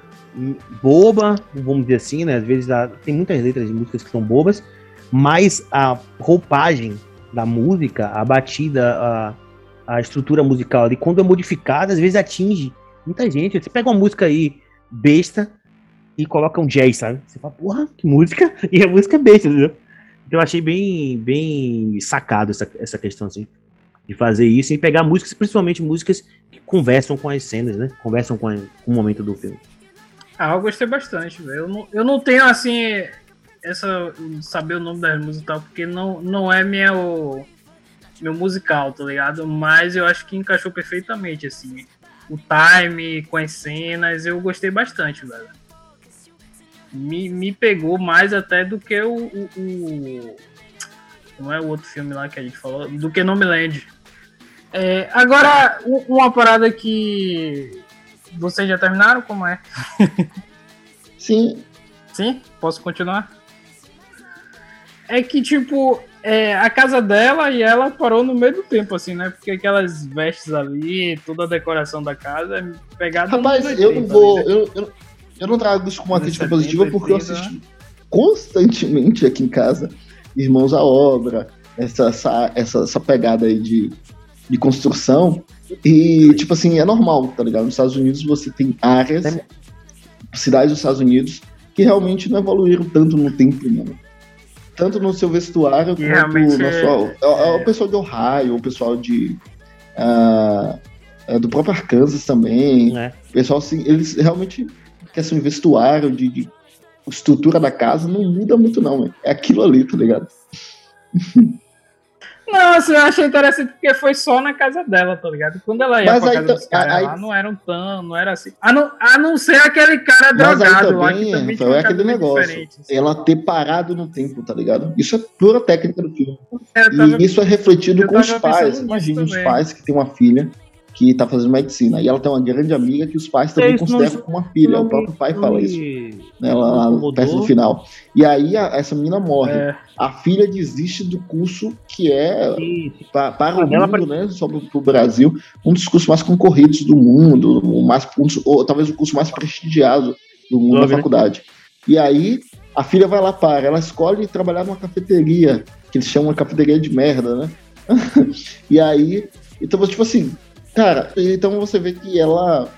boba, vamos dizer assim, né? Às vezes tem muitas letras de músicas que são bobas, mas a roupagem da música, a batida, a, a estrutura musical ali, quando é modificada, às vezes atinge muita gente. Você pega uma música aí besta e coloca um jazz, sabe? Você fala, porra, que música? E a música é besta, entendeu? Então eu achei bem, bem sacado essa, essa questão, assim, de fazer isso e pegar músicas, principalmente músicas que conversam com as cenas, né? Conversam com, a, com o momento do filme. Ah, eu gostei bastante, velho. Eu não, eu não tenho, assim, essa saber o nome das músicas e tal, porque não, não é o, meu musical, tá ligado? Mas eu acho que encaixou perfeitamente, assim. O time com as cenas, eu gostei bastante, velho. Me, me pegou mais até do que o, o, o Não é o outro filme lá que a gente falou, do que Nomeland. É, agora, uma parada que. Vocês já terminaram? Como é? Sim. Sim? Posso continuar? É que, tipo, é, a casa dela e ela parou no meio do tempo, assim, né? Porque aquelas vestes ali, toda a decoração da casa é pegada Rapaz, eu não vou. Ali, né? eu, eu, eu, não trago isso como uma crítica positiva porque eu assisto né? constantemente aqui em casa Irmãos à Obra, essa, essa, essa, essa pegada aí de, de construção. E, tipo assim, é normal, tá ligado? Nos Estados Unidos você tem áreas, é. cidades dos Estados Unidos, que realmente não evoluíram tanto no tempo, mano tanto no seu vestuário quanto no é... Sua, é, é, o pessoal de Ohio, o pessoal de. Uh, do próprio Arkansas também. É. O pessoal, assim, eles realmente. Questão de vestuário, de, de estrutura da casa, não muda muito, não. É aquilo ali, tá ligado? Não, assim, eu achei interessante porque foi só na casa dela, tá ligado? Quando ela ia Mas pra casa dos caras aí... lá, não eram tão, não era assim. A não, a não ser aquele cara drogado lá, que também foi aquele negócio. Assim. Ela ter parado no tempo, tá ligado? Isso é pura técnica do filme. É, tava... E isso é refletido com os pais. Imagina os pais que têm uma filha que tá fazendo medicina. E ela tem uma grande amiga que os pais também é consideram como uma filha. Não, o próprio pai fala isso. Né, lá, lá perto do final. E aí a, essa menina morre. É. A filha desiste do curso que é pra, para o mundo, né? Sobre o Brasil, um dos cursos mais concorridos do mundo, mais, um, ou talvez o curso mais prestigiado do mundo da faculdade. E aí a filha vai lá para, ela escolhe trabalhar numa cafeteria, que eles chamam de cafeteria de merda, né? e aí, então, tipo assim, Cara, então você vê que ela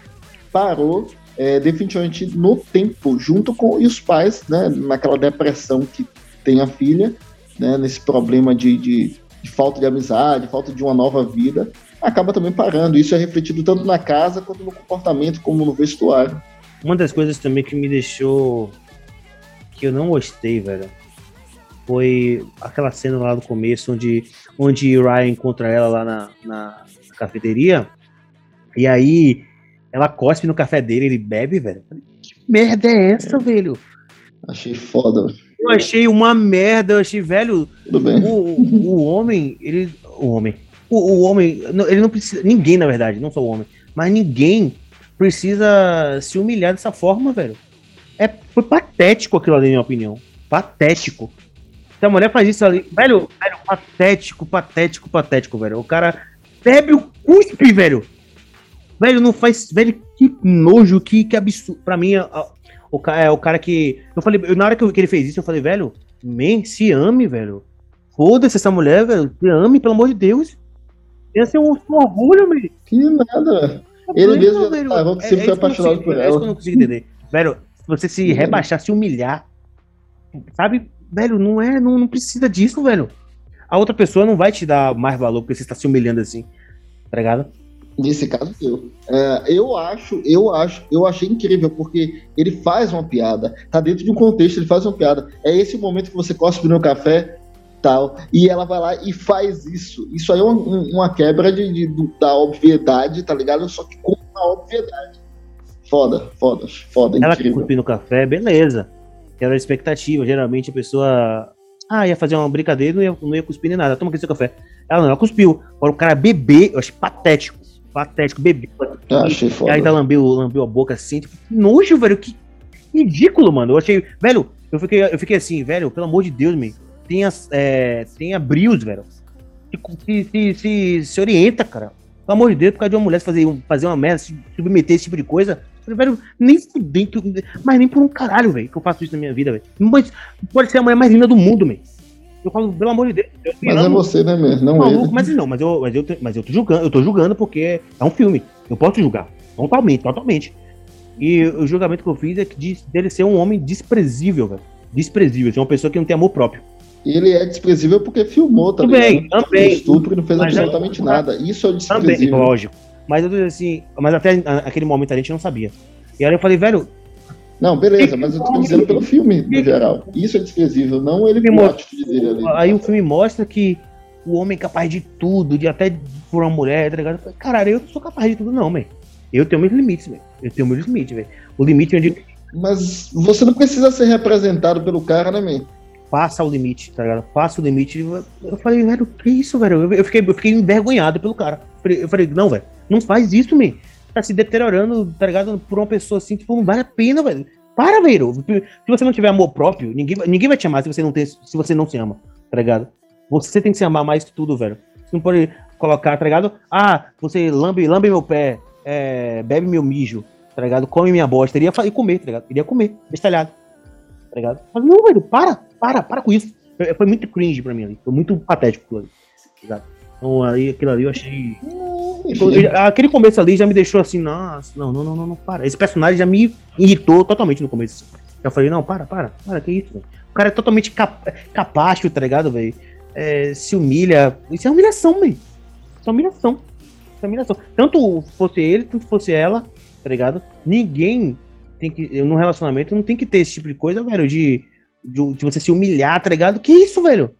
parou é, definitivamente no tempo, junto com os pais, né, naquela depressão que tem a filha, né, nesse problema de, de, de, falta de amizade, falta de uma nova vida, acaba também parando. Isso é refletido tanto na casa quanto no comportamento, como no vestuário. Uma das coisas também que me deixou que eu não gostei, velho, foi aquela cena lá do começo, onde, onde Ryan encontra ela lá na, na, na cafeteria, e aí ela cospe no café dele, ele bebe, velho. Que merda é essa, velho? Achei foda. Eu achei uma merda, eu achei, velho. Tudo bem. O, o homem, ele. O homem. O, o homem, ele não precisa. Ninguém, na verdade, não só o homem, mas ninguém precisa se humilhar dessa forma, velho. É, foi patético aquilo ali, na minha opinião. Patético. Se a mulher faz isso ali. Velho, velho, patético, patético, patético, velho. O cara bebe o cuspe, velho. Velho, não faz. Velho, que nojo, que, que absurdo. Pra mim, a, o, é o cara que. Eu falei, eu, na hora que, eu, que ele fez isso, eu falei, velho, man, se ame, velho. Foda-se essa mulher, velho. Se ame, pelo amor de Deus. Ia ser um, um orgulho, velho. Que nada. Ele mesmo velho. Ah, sempre é, foi apaixonado por ela. É isso que eu não consigo entender. Velho, você se rebaixar, se humilhar. Sabe, velho, não é. Não, não precisa disso, velho. A outra pessoa não vai te dar mais valor porque você está se humilhando assim. Tá ligado? Nesse caso, eu. É, eu acho, eu acho, eu achei incrível, porque ele faz uma piada, tá dentro de um contexto, ele faz uma piada. É esse o momento que você cospe no café, tal, e ela vai lá e faz isso. Isso aí é uma, uma quebra de, de, da obviedade, tá ligado? Só que com uma obviedade. Foda, foda, foda, ela incrível. Cuspir no café, beleza. Era a expectativa, geralmente a pessoa ah, ia fazer uma brincadeira, não ia, não ia cuspir nem nada. Toma aqui seu café. Ela não, ela cuspiu. Agora o cara beber, eu acho patético patético, bebeu. Eu achei foda. E ainda lambeu, lambeu a boca assim, tipo, que nojo, velho, que ridículo, mano. Eu achei, velho, eu fiquei, eu fiquei assim, velho, pelo amor de Deus, me tenha, é, tenha brios, velho. Se, se, se, se, orienta, cara. Pelo amor de Deus, por causa de uma mulher fazer, fazer uma merda, se submeter esse tipo de coisa. Velho, nem dentro, mas nem por um caralho, velho, que eu faço isso na minha vida, velho. Mas pode ser a mulher mais linda do mundo, velho. Eu falo, pelo amor de Deus. Mas amo. é você, né, mesmo? Não ele. Mas não, mas eu, mas, eu, mas eu tô julgando, eu tô julgando porque é um filme. Eu posso julgar. Totalmente, totalmente. E o julgamento que eu fiz é que de, dele ser um homem desprezível, velho. Desprezível, ser uma pessoa que não tem amor próprio. Ele é desprezível porque filmou, tá também, Também, Estupro e não fez mas absolutamente é, nada. Isso é desprezível. Também, lógico. Mas eu assim, mas até aquele momento a gente não sabia. E aí eu falei, velho, não, beleza, mas eu tô dizendo pelo filme, no geral. Isso é desprezível, não ele por atitude dele ali. Aí o filme mostra que o homem é capaz de tudo, de até por uma mulher, tá ligado? Caralho, eu não sou capaz de tudo, não, velho. Eu tenho meus limites, velho. Eu tenho meus limites, velho. O limite onde. Mas você não precisa ser representado pelo cara, né, man? Passa o limite, tá ligado? Passa o limite. Eu falei, velho, que isso, velho? Eu fiquei, eu fiquei envergonhado pelo cara. Eu falei, não, velho, não faz isso, man tá se deteriorando, tá ligado? Por uma pessoa assim, tipo, não vale a pena, velho. Para, velho. Se você não tiver amor próprio, ninguém, ninguém vai te amar se você não tem, se você não se ama, tá ligado? Você tem que se amar mais que tudo, velho. Você não pode colocar, tá ligado? Ah, você lambe, lambe meu pé, é, bebe meu mijo, tá ligado? Come minha bosta. Iria comer, tá ligado? Iria comer, bestalhado. Tá ligado? Mas não, velho, para, para, para com isso. Foi muito cringe pra mim ali. Foi muito patético ali. Tá ligado? Então aí aquilo ali eu achei. Aquele começo ali já me deixou assim, nossa, não, não, não, não, não, para. Esse personagem já me irritou totalmente no começo. Eu falei, não, para, para, para, que isso, véio? O cara é totalmente cap capacho, tá ligado, velho? É, se humilha. Isso é humilhação, velho. Isso é humilhação. Isso é humilhação. Tanto fosse ele, tanto fosse ela, tá ligado? Ninguém tem que. No relacionamento não tem que ter esse tipo de coisa, velho, de, de, de você se humilhar, tá ligado? Que isso, velho?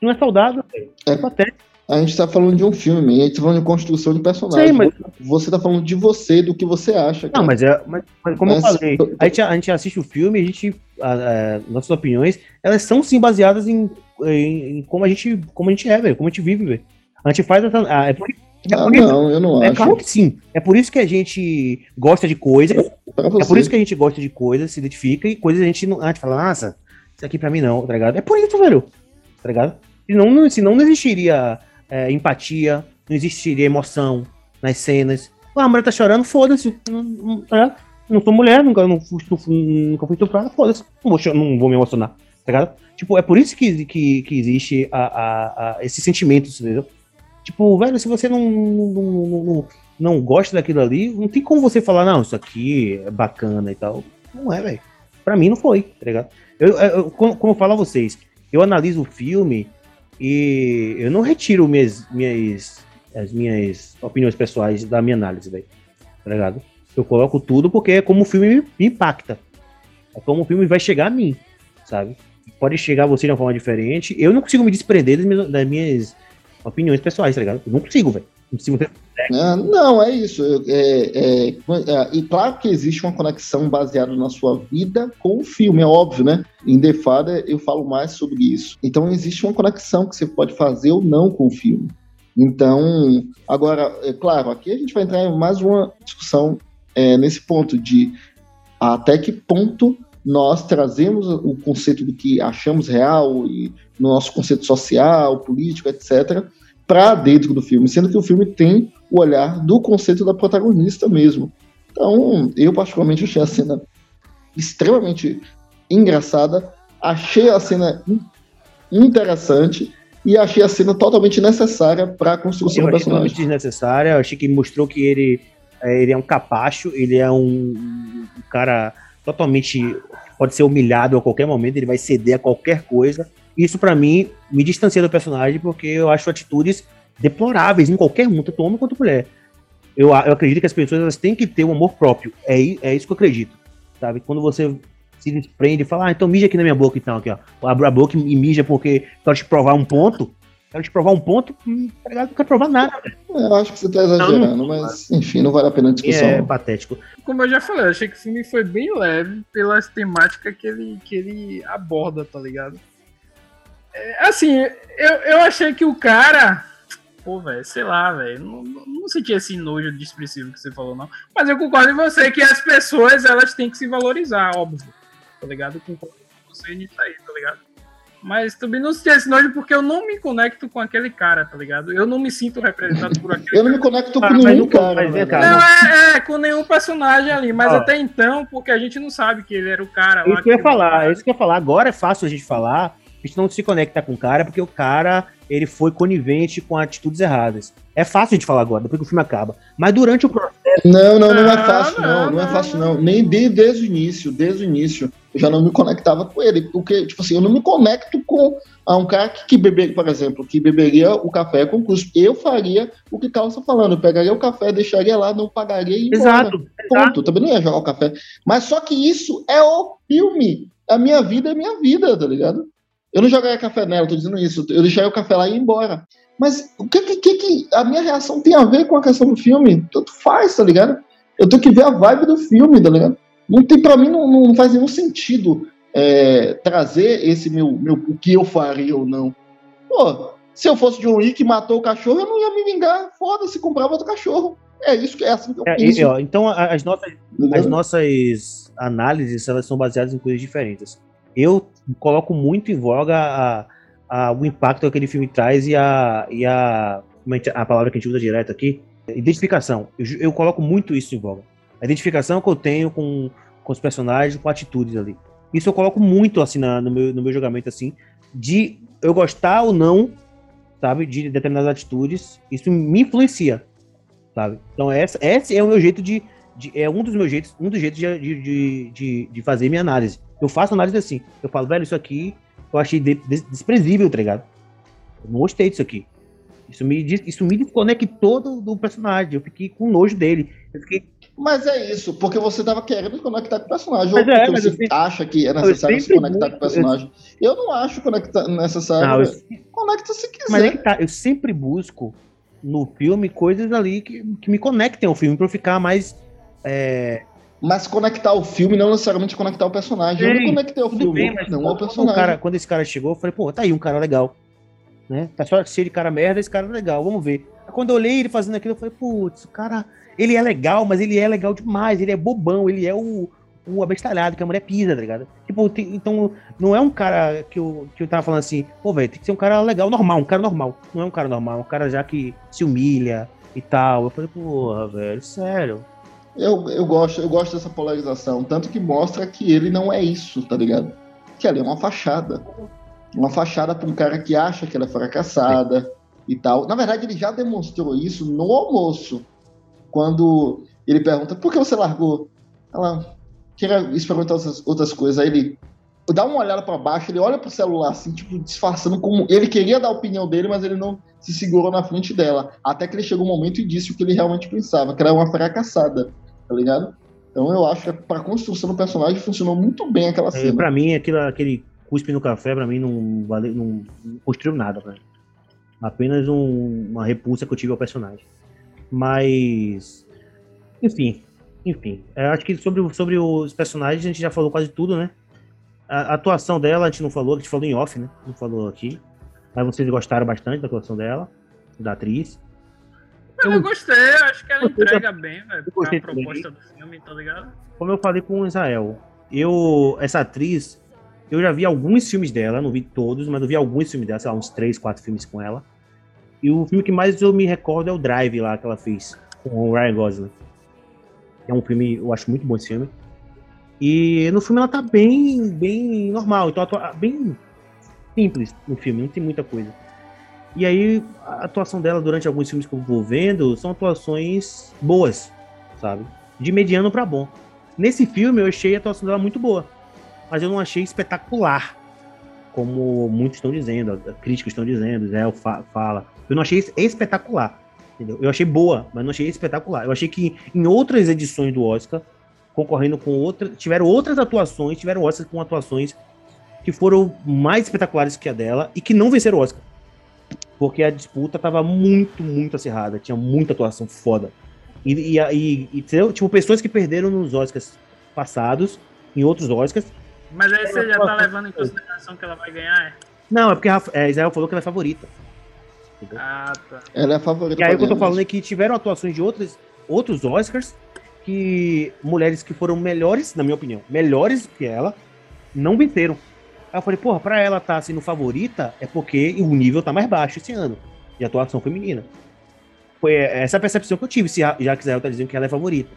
Não é saudável, velho. É, é patético. A gente tá falando de um filme, a gente tá falando de construção de personagem. Sei, mas... Você tá falando de você, do que você acha. Cara. Não, mas, é, mas, mas como mas... eu falei, a gente, a gente assiste o filme, a gente. A, a, nossas opiniões, elas são sim baseadas em, em, em, como, a gente, como a gente é, velho, como a gente vive, velho. A gente faz essa. Ah, é por, é ah, não, eu não é acho. claro que sim. É por isso que a gente gosta de coisas. É por isso que a gente gosta de coisas, se identifica, e coisas a gente não. A gente fala, nossa, isso aqui pra mim não, tá ligado? É por isso, velho. Tá ligado? Senão não, senão não existiria é, empatia, não existiria emoção nas cenas. Ah, a mulher tá chorando, foda-se. Não, não, sou mulher, nunca, não nunca fui estuprada, foda-se. Não vou, não vou me emocionar, tá ligado? Tipo, é por isso que, que, que existe a, a, a entendeu? Tipo, velho, se você não, não, não, não, gosta daquilo ali, não tem como você falar, não, isso aqui é bacana e tal. Não é, velho. Pra mim não foi, tá ligado? Eu, eu, como, como eu falo a vocês, eu analiso o filme e eu não retiro minhas, minhas, as minhas opiniões pessoais da minha análise, velho. Tá ligado? Eu coloco tudo porque é como o filme me impacta. É como o filme vai chegar a mim, sabe? pode chegar a você de uma forma diferente. Eu não consigo me desprender das minhas, das minhas opiniões pessoais, tá ligado? Eu não consigo, velho. É, não, é isso. É, é, é, e claro que existe uma conexão baseada na sua vida com o filme, é óbvio, né? Em The Father eu falo mais sobre isso. Então existe uma conexão que você pode fazer ou não com o filme. Então, agora, é claro, aqui a gente vai entrar em mais uma discussão é, nesse ponto de até que ponto nós trazemos o conceito do que achamos real e no nosso conceito social, político, etc., para dentro do filme, sendo que o filme tem o olhar do conceito da protagonista mesmo. Então, eu particularmente achei a cena extremamente engraçada, achei a cena interessante e achei a cena totalmente necessária para a construção eu do personagem. Totalmente desnecessária, eu achei que mostrou que ele, é, ele é um capacho, ele é um, um cara totalmente pode ser humilhado a qualquer momento, ele vai ceder a qualquer coisa. Isso para mim me distancia do personagem porque eu acho atitudes deploráveis em qualquer um, tanto homem quanto mulher. Eu, eu acredito que as pessoas elas têm que ter um amor próprio. É, é isso que eu acredito. Sabe? Quando você se desprende e fala, ah, então mija aqui na minha boca, então, aqui, ó. Abre a boca e mija porque quero te provar um ponto. Quero te provar um ponto, hum, tá ligado? Não quero provar nada. Eu acho que você tá exagerando, não, mas enfim, não vale a pena a discussão. É patético. Como eu já falei, eu achei que o filme foi bem leve pelas temáticas que ele, que ele aborda, tá ligado? É, assim, eu, eu achei que o cara. Pô, velho, sei lá, velho. Não, não senti esse nojo expressivo que você falou, não. Mas eu concordo com você que as pessoas elas têm que se valorizar, óbvio. Tá ligado? Concordo com você nisso aí, tá ligado? Mas também não senti esse nojo porque eu não me conecto com aquele cara, tá ligado? Eu não me sinto representado por aquele Eu não me conecto com nenhum cara. Né, cara. Não, é, é, com nenhum personagem ali. Mas até então, porque a gente não sabe que ele era o cara lá. Isso que eu ia falar, isso que eu ia falar. Agora é fácil a gente falar a gente não se conecta com o cara porque o cara ele foi conivente com atitudes erradas. É fácil a gente falar agora, depois que o filme acaba. Mas durante o processo. Não, não, não é fácil, não. Não, é fácil, não. Nem de, desde o início, desde o início, eu já não me conectava com ele. Porque, tipo assim, eu não me conecto com a um cara que, que beberia, por exemplo, que beberia o café com custo. Eu faria o que Carlos está falando. Eu pegaria o café, deixaria lá, não pagaria e Exato. Ponto. Exato. Também não ia jogar o café. Mas só que isso é o filme. A minha vida é minha vida, tá ligado? Eu não jogaria café nela, tô dizendo isso. Eu deixaria o café lá e ir embora. Mas o que, que, que a minha reação tem a ver com a questão do filme? Tanto faz, tá ligado? Eu tenho que ver a vibe do filme, tá ligado? Não tem, pra mim, não, não faz nenhum sentido é, trazer esse meu, meu, o que eu faria ou não. Pô, se eu fosse John Wick e matou o cachorro, eu não ia me vingar. Foda-se, comprava outro cachorro. É isso que é assim que eu é, penso. ó, então, as nossas, as nossas análises, elas são baseadas em coisas diferentes eu coloco muito em voga a, a, o impacto que aquele filme traz e a, e a, é a palavra que a gente usa direto aqui, identificação. Eu, eu, coloco muito isso em voga. A identificação que eu tenho com, com os personagens, com atitudes ali. Isso eu coloco muito assim na, no, meu, no meu julgamento assim, de eu gostar ou não, sabe, de determinadas atitudes. Isso me influencia, sabe? Então essa, esse é o meu jeito de, de, é um dos meus jeitos, um dos jeitos de, de, de, de fazer minha análise. Eu faço análise assim. Eu falo, velho, isso aqui eu achei de, de, desprezível, tá ligado? Eu não gostei disso aqui. Isso me, isso me desconectou do, do personagem. Eu fiquei com nojo dele. Eu fiquei... Mas é isso, porque você tava querendo se conectar com o personagem. Mas ou é, porque você sempre... acha que é necessário se conectar com o personagem. Eu, eu não acho conectar, necessário. Não. Conecta se quiser. Mas é que tá, eu sempre busco no filme coisas ali que, que me conectem ao filme pra eu ficar mais. É, mas conectar o filme não necessariamente conectar o personagem. Ei, eu não conectei o filme, bem, não o personagem. Cara, quando esse cara chegou, eu falei, pô, tá aí um cara legal. Né? Tá só cheio de cara merda, esse cara é legal, vamos ver. Quando eu olhei ele fazendo aquilo, eu falei, putz, o cara, ele é legal, mas ele é legal demais, ele é bobão, ele é o, o abestalhado que a mulher pisa, tá ligado? Tipo, tem, então, não é um cara que eu, que eu tava falando assim, pô, velho, tem que ser um cara legal, normal, um cara normal. Não é um cara normal, é um cara já que se humilha e tal. Eu falei, porra, velho, sério. Eu, eu, gosto, eu gosto dessa polarização, tanto que mostra que ele não é isso, tá ligado? Que ali é uma fachada. Uma fachada para um cara que acha que ela é fracassada Sim. e tal. Na verdade, ele já demonstrou isso no almoço, quando ele pergunta por que você largou? Ela queria experimentar outras, outras coisas. Aí ele dá uma olhada para baixo, ele olha pro celular, assim, tipo, disfarçando como. Ele queria dar a opinião dele, mas ele não se segurou na frente dela. Até que ele chegou um momento e disse o que ele realmente pensava, que era uma fracassada tá ligado? Então eu acho que para construção do personagem funcionou muito bem aquela é, cena. É, para mim, aquilo, aquele cuspe no café, pra mim, não, não, não construiu nada, velho. Apenas um, uma repulsa que eu tive ao personagem. Mas. Enfim. Enfim. Eu acho que sobre, sobre os personagens a gente já falou quase tudo, né? A, a atuação dela a gente não falou, a gente falou em off, né? Não falou aqui. Mas vocês gostaram bastante da atuação dela, da atriz. Eu, eu gostei, acho que ela entrega bem, velho, a proposta do filme, tá ligado? Como eu falei com o Israel, eu, essa atriz, eu já vi alguns filmes dela, não vi todos, mas eu vi alguns filmes dela, sei lá, uns três, quatro filmes com ela. E o filme que mais eu me recordo é o Drive lá que ela fez com o Ryan Gosling. É um filme, eu acho muito bom esse filme. E no filme ela tá bem, bem normal, então bem simples no filme, não tem muita coisa. E aí, a atuação dela durante alguns filmes que eu vou vendo são atuações boas, sabe? De mediano para bom. Nesse filme eu achei a atuação dela muito boa, mas eu não achei espetacular, como muitos estão dizendo, críticos estão dizendo, Zé fala. Eu não achei espetacular, entendeu? Eu achei boa, mas não achei espetacular. Eu achei que em outras edições do Oscar, concorrendo com outras, tiveram outras atuações, tiveram Oscars com atuações que foram mais espetaculares que a dela e que não venceram o Oscar porque a disputa tava muito, muito acirrada, tinha muita atuação foda. E, e, e, e tipo, pessoas que perderam nos Oscars passados, em outros Oscars. Mas aí você já tá levando em consideração que ela vai ganhar, é? Não, é porque a é, Israel falou que ela é favorita. Entendeu? Ah, tá. Ela é a favorita. E aí o que eu tô falando é que tiveram atuações de outros, outros Oscars que mulheres que foram melhores, na minha opinião, melhores que ela, não venceram. Aí eu falei, porra, pra ela estar tá sendo favorita é porque o nível tá mais baixo esse ano de atuação feminina. Foi essa a percepção que eu tive, se já que Israel tá dizendo que ela é favorita.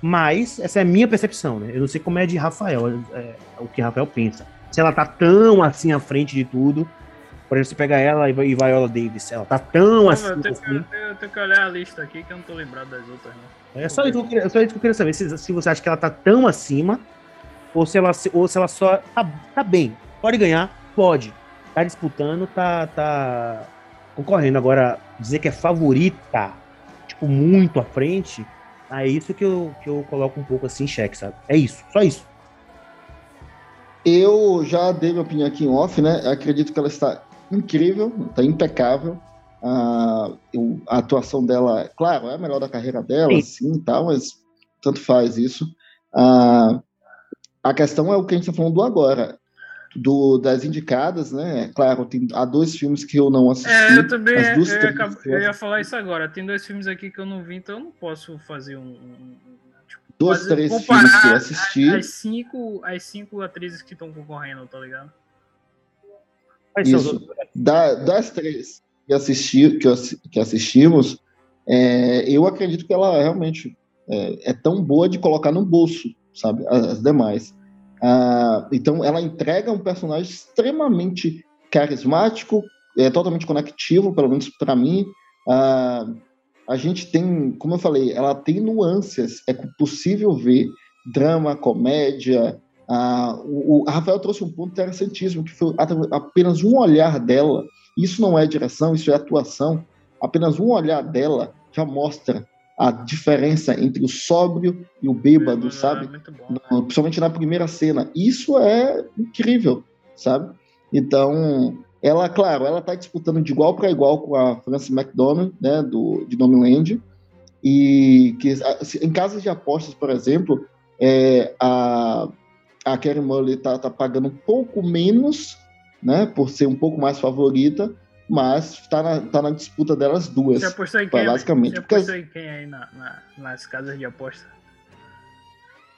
Mas essa é a minha percepção, né? Eu não sei como é de Rafael, é, o que Rafael pensa. Se ela tá tão assim à frente de tudo, por exemplo, você pega ela e Viola Davis, ela tá tão assim. Eu tenho, assim. Que, eu, tenho, eu tenho, que olhar a lista aqui que eu não tô lembrado das outras, né? É só isso, que eu queria, só isso que eu queria saber, se, se você acha que ela tá tão acima ou se ela, ou se ela só tá, tá bem. Pode ganhar? Pode. Tá disputando, tá, tá concorrendo. Agora, dizer que é favorita, tipo, muito à frente, é isso que eu, que eu coloco um pouco assim em xeque, sabe? É isso, só isso. Eu já dei minha opinião aqui em off, né? Eu acredito que ela está incrível, está impecável. A, a atuação dela, claro, é a melhor da carreira dela, sim, sim tá, mas tanto faz isso. A, a questão é o que a gente está falando do agora. Do, das indicadas, né? Claro, tem, há dois filmes que eu não assisti. É, eu também as duas, eu, ia, eu ia falar isso agora. Tem dois filmes aqui que eu não vi, então eu não posso fazer um. um tipo, dois, fazer, três filmes que eu assisti. As cinco, as cinco atrizes que estão concorrendo, tá ligado? Isso. Da, das três que, assisti, que, que assistimos, é, eu acredito que ela realmente é, é tão boa de colocar no bolso sabe? As demais. Ah, então, ela entrega um personagem extremamente carismático, é totalmente conectivo, pelo menos para mim. Ah, a gente tem, como eu falei, ela tem nuances, é possível ver drama, comédia. Ah, o, o Rafael trouxe um ponto interessantíssimo, que foi apenas um olhar dela. Isso não é direção, isso é atuação. Apenas um olhar dela já mostra a diferença entre o sóbrio e o bêbado, é, sabe? É no, principalmente na primeira cena. Isso é incrível, sabe? Então, ela, claro, ela tá disputando de igual para igual com a Frances McDonald, né, do, de Nomeland, e que em casas de apostas, por exemplo, é, a, a Karen Mully tá, tá pagando um pouco menos, né, por ser um pouco mais favorita, mas está na, tá na disputa delas duas. Você apostou em quem? Basicamente. Você apostou em quem aí na, na, nas casas de aposta?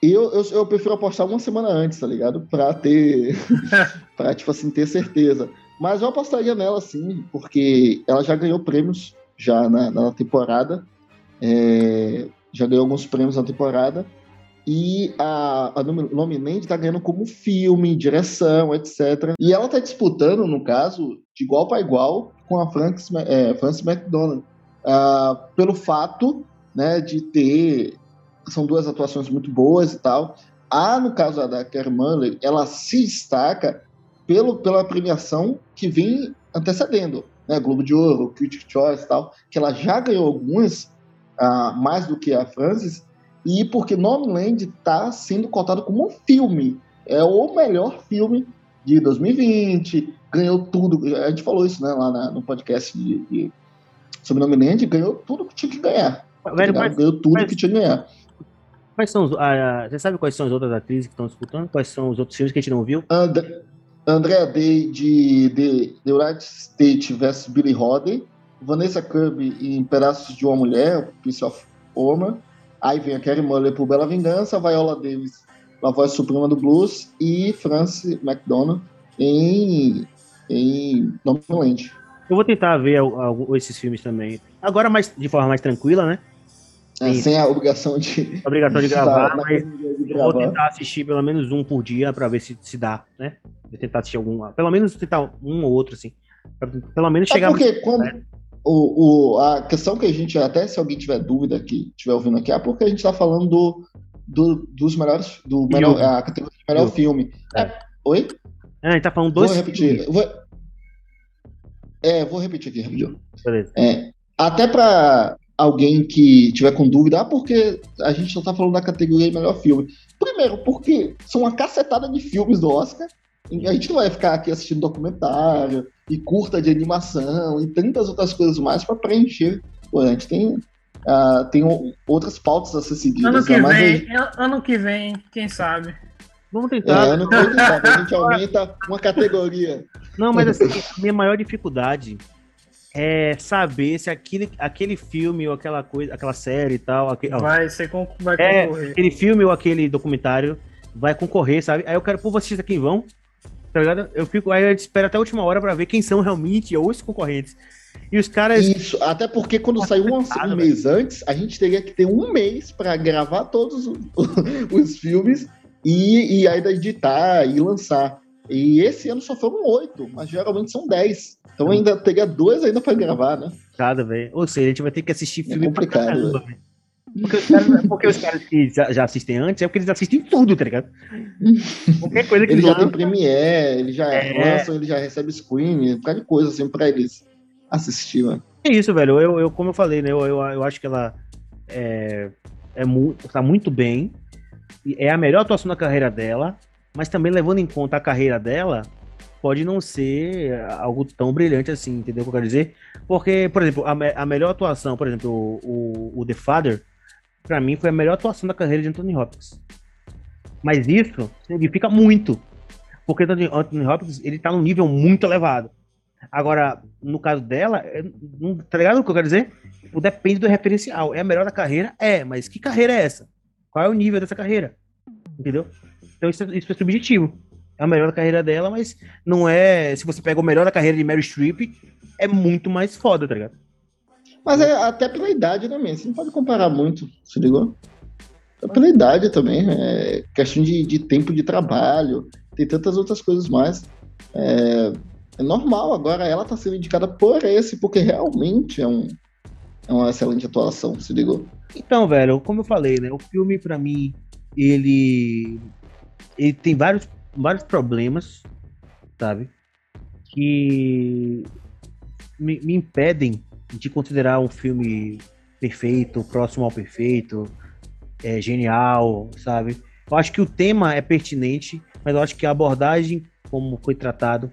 Eu, eu, eu, prefiro apostar uma semana antes, tá ligado? Pra ter. pra, tipo assim, ter certeza. Mas eu apostaria nela, sim, porque ela já ganhou prêmios já na, na temporada. É, já ganhou alguns prêmios na temporada. E a, a Nominente está ganhando como filme, direção, etc. E ela está disputando, no caso, de igual para igual com a Frances, é, Frances McDonald. Uh, pelo fato né, de ter. São duas atuações muito boas e tal. A, no caso da Kerr Manley, ela se destaca pelo, pela premiação que vem antecedendo. Né, Globo de Ouro, Critic Choice e tal, que ela já ganhou algumas, uh, mais do que a Frances, e porque Nomadland está sendo cotado como um filme. É o melhor filme de 2020, ganhou tudo. A gente falou isso né, lá na, no podcast de, de sobre Nominante, ganhou tudo que tinha que ganhar. Velho, tá mas, ganhou tudo mas, que tinha que ganhar. Quais são os, ah, você sabe quais são as outras atrizes que estão disputando? Quais são os outros filmes que a gente não viu? And Andrea Day de, de The United States vs Billy Holiday, Vanessa Kirby em Pedaços de uma Mulher, Piece of Woman, aí vem a Kerry Muller por Bela Vingança, Viola Davis na Voz Suprema do Blues e Frances McDonald em, em Nomadland. Eu vou tentar ver esses filmes também. Agora mais, de forma mais tranquila, né? É, sem a obrigação de. obrigação de gravar, mas eu vou tentar assistir pelo menos um por dia para ver se se dá, né? Vou tentar assistir algum. Pelo menos tentar um ou outro, assim. Pra, pelo menos chegar. É porque quando. Né? O, o, a questão que a gente, até se alguém tiver dúvida que estiver ouvindo aqui, é porque a gente tá falando do, do dos melhores. Do melhor, a categoria de melhor filme. É. Oi? É, a gente tá falando dois. Vou repetir. Vou, é, vou repetir aqui rapidinho. Beleza. É, até para alguém que tiver com dúvida, ah, porque a gente só tá falando da categoria de melhor filme. Primeiro, porque são uma cacetada de filmes do Oscar. A gente não vai ficar aqui assistindo documentário e curta de animação e tantas outras coisas mais para preencher. Pô, a gente tem, uh, tem outras pautas a ser seguidas. Ano que, né? vem, ano que vem, quem sabe? Vamos tentar. É, ano que vem, sabe? A gente aumenta uma categoria. Não, mas assim, a minha maior dificuldade é saber se aquele, aquele filme ou aquela coisa, aquela série e tal. Aquele, vai, ser vai é, concorrer. aquele filme ou aquele documentário vai concorrer, sabe? Aí eu quero, pô, vocês aqui vão. Tá ligado? Eu fico, aí eu espero até a última hora para ver quem são realmente os concorrentes. E os caras. Isso, até porque quando saiu um, um mês antes, a gente teria que ter um mês para gravar todos os, os filmes e, e ainda editar e lançar. E esse ano só foram oito, mas geralmente são dez. Então ainda teria dois ainda para gravar, né? Cada, velho. Ou seja, a gente vai ter que assistir é filme é complicado, caramba, velho. Porque os, caras, porque os caras que já, já, assistem antes é porque eles assistem tudo, tá ligado? Qualquer coisa que Ele já tem Premiere, ele já é. lançam, ele já recebe screen, um bocado de coisa assim pra eles assistir, mano. É isso, velho. Eu, eu, como eu falei, né? Eu, eu, eu acho que ela é, é mu tá muito bem. É a melhor atuação da carreira dela, mas também levando em conta a carreira dela, pode não ser algo tão brilhante assim, entendeu o que eu quero dizer? Porque, por exemplo, a, a melhor atuação, por exemplo, o, o, o The Father, para mim foi a melhor atuação da carreira de Anthony Hopkins. Mas isso significa muito. Porque Anthony Hopkins, ele tá num nível muito elevado. Agora, no caso dela, é, tá ligado o que eu quero dizer? Tipo, depende do referencial. É a melhor da carreira? É, mas que carreira é essa? Qual é o nível dessa carreira? Entendeu? Então isso, isso é subjetivo é o melhor da carreira dela, mas não é. Se você pega o melhor da carreira de Mary Streep, é muito mais foda, tá ligado? Mas é até pela idade também. Você não pode comparar muito, se ligou? É pela idade também. É questão de, de tempo de trabalho. Tem tantas outras coisas mais. É, é normal. Agora ela tá sendo indicada por esse, porque realmente é, um, é uma excelente atuação, se ligou? Então, velho, como eu falei, né? O filme, para mim, ele. Ele tem vários vários problemas, sabe? Que me, me impedem de considerar um filme perfeito, próximo ao perfeito, é, genial, sabe? Eu acho que o tema é pertinente, mas eu acho que a abordagem, como foi tratado,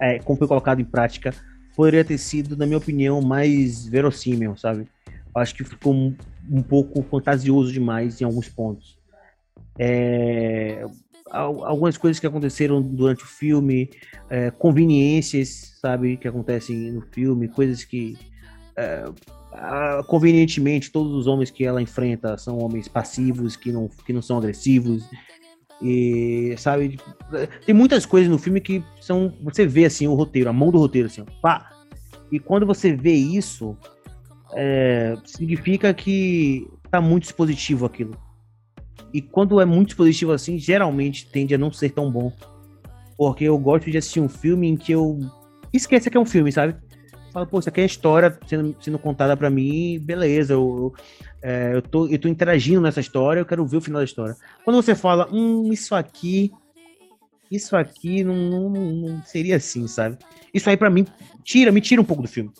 é, como foi colocado em prática, poderia ter sido, na minha opinião, mais verossímil, sabe? Eu acho que ficou um, um pouco fantasioso demais em alguns pontos. É, algumas coisas que aconteceram durante o filme, é, conveniências, sabe, que acontecem no filme, coisas que é, convenientemente todos os homens que ela enfrenta são homens passivos, que não, que não são agressivos. E, sabe, tem muitas coisas no filme que são. Você vê assim o roteiro, a mão do roteiro, assim, pá. E quando você vê isso, é, significa que tá muito expositivo aquilo. E quando é muito positivo assim, geralmente tende a não ser tão bom. Porque eu gosto de assistir um filme em que eu esqueça que é um filme, sabe? Fala, pô, isso aqui é história sendo, sendo contada para mim, beleza, eu, é, eu, tô, eu tô interagindo nessa história, eu quero ver o final da história. Quando você fala, hum, isso aqui, isso aqui não, não, não seria assim, sabe? Isso aí para mim tira, me tira um pouco do filme,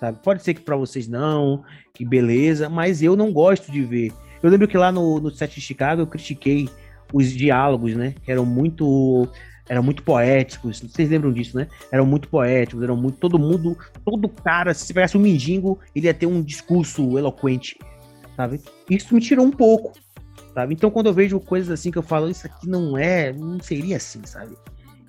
sabe? Pode ser que para vocês não, que beleza, mas eu não gosto de ver eu lembro que lá no, no set de Chicago eu critiquei os diálogos, né? Que eram muito eram muito poéticos. Vocês lembram disso, né? Eram muito poéticos, eram muito. Todo mundo, todo cara, se tivesse um mendigo, ele ia ter um discurso eloquente, sabe? Isso me tirou um pouco, sabe? Então quando eu vejo coisas assim que eu falo, isso aqui não é, não seria assim, sabe?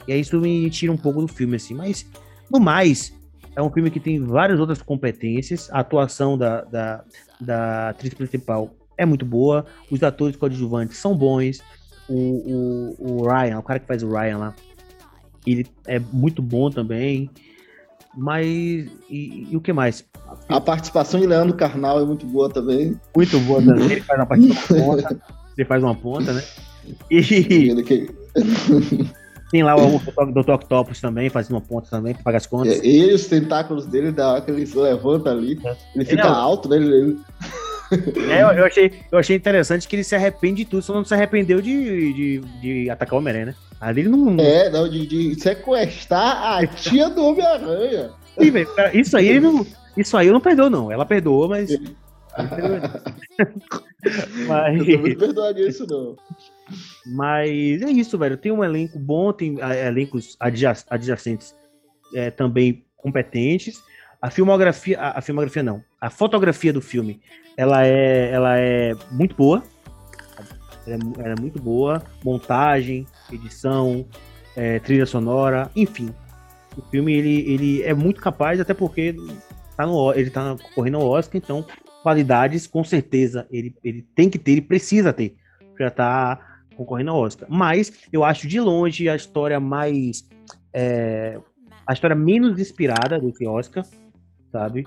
E aí isso me tira um pouco do filme, assim. Mas, no mais, é um filme que tem várias outras competências. A atuação da, da, da atriz principal é muito boa. Os atores coadjuvantes são bons o, o, o Ryan, o cara que faz o Ryan lá, ele é muito bom também. Mas. E, e, o que mais? A participação de Leandro Carnal é muito boa também. Muito boa também. Ele faz uma participação ponta. Ele faz uma ponta, né? E. Tem lá o Dr. Octopus também, fazendo uma ponta também, pra pagar as contas. É, e os tentáculos dele, dá aquele levanta ali. É. Ele fica é, alto, né? Ele, é, eu, achei, eu achei interessante que ele se arrepende de tudo, só não se arrependeu de, de, de atacar o Homem-Aranha, né? Ali ele não. É, não, de, de sequestrar a tia do Homem-Aranha. Isso aí ele não. Isso aí eu não perdoou, não. Ela perdoou, mas. mas... Eu também não perdoaria isso, não. Mas é isso, velho. Tem um elenco bom, tem é, elencos adjacentes é, também competentes. A filmografia, a, a, filmografia não, a fotografia do filme, ela é, ela é muito boa, ela é, ela é muito boa, montagem, edição, é, trilha sonora, enfim, o filme ele, ele é muito capaz, até porque tá no, ele tá correndo ao Oscar, então qualidades com certeza ele, ele tem que ter, ele precisa ter, para tá concorrendo ao Oscar. Mas eu acho de longe a história mais é, a história menos inspirada desse Oscar sabe?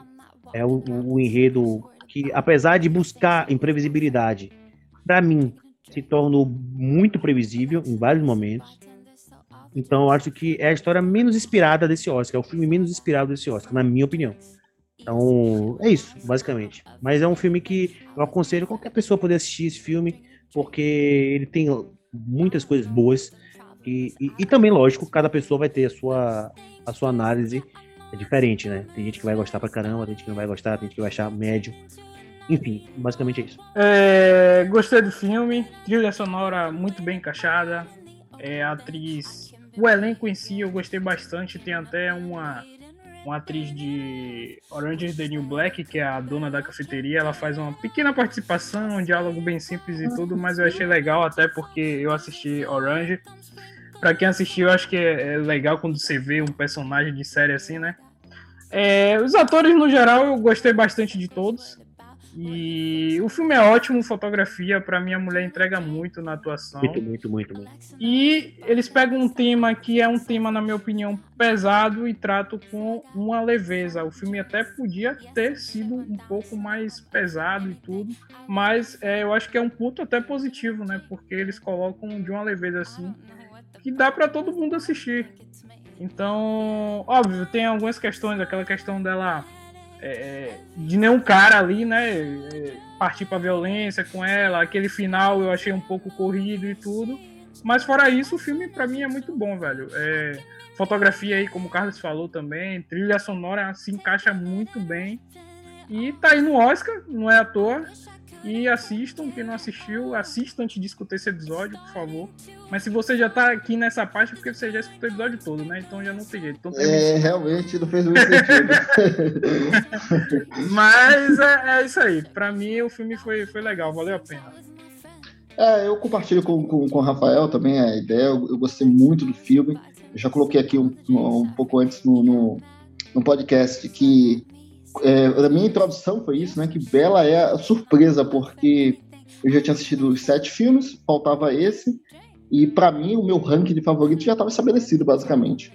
É o, o enredo que, apesar de buscar imprevisibilidade, para mim se tornou muito previsível em vários momentos. Então, eu acho que é a história menos inspirada desse Oscar, é o filme menos inspirado desse Oscar, na minha opinião. Então, é isso, basicamente. Mas é um filme que eu aconselho qualquer pessoa poder assistir esse filme, porque ele tem muitas coisas boas. E, e, e também, lógico, cada pessoa vai ter a sua, a sua análise é diferente, né? Tem gente que vai gostar pra caramba, tem gente que não vai gostar, tem gente que vai achar médio. Enfim, basicamente é isso. É, gostei do filme, trilha sonora muito bem encaixada, é, atriz, o elenco em si eu gostei bastante, tem até uma, uma atriz de Orange is the New Black, que é a dona da cafeteria, ela faz uma pequena participação, um diálogo bem simples e tudo, mas eu achei legal até porque eu assisti Orange Pra quem assistiu, acho que é, é legal quando você vê um personagem de série assim, né? É, os atores, no geral, eu gostei bastante de todos. E o filme é ótimo, fotografia, para mim a mulher entrega muito na atuação. Muito, muito, muito, muito. E eles pegam um tema que é um tema, na minha opinião, pesado e tratam com uma leveza. O filme até podia ter sido um pouco mais pesado e tudo, mas é, eu acho que é um ponto até positivo, né? Porque eles colocam de uma leveza assim que dá para todo mundo assistir. Então, óbvio, tem algumas questões, aquela questão dela é, é de nenhum cara ali, né, é, partir para violência com ela, aquele final eu achei um pouco corrido e tudo. Mas fora isso, o filme para mim é muito bom, velho. É, fotografia aí, como o Carlos falou também, trilha sonora se encaixa muito bem. E tá aí no Oscar, não é à toa. E assistam, quem não assistiu, assista antes de escutar esse episódio, por favor. Mas se você já tá aqui nessa parte, é porque você já escutou o episódio todo, né? Então já não tem jeito. Então, é, realmente não fez muito sentido. Mas é, é, isso aí. Pra mim, o filme foi, foi legal, valeu a pena. É, eu compartilho com, com, com o Rafael também a ideia. Eu, eu gostei muito do filme. Eu já coloquei aqui um, um pouco antes no, no, no podcast que é, a minha introdução foi isso, né? Que Bela é a surpresa, porque eu já tinha assistido sete filmes, faltava esse, e para mim o meu ranking de favoritos já estava estabelecido, basicamente.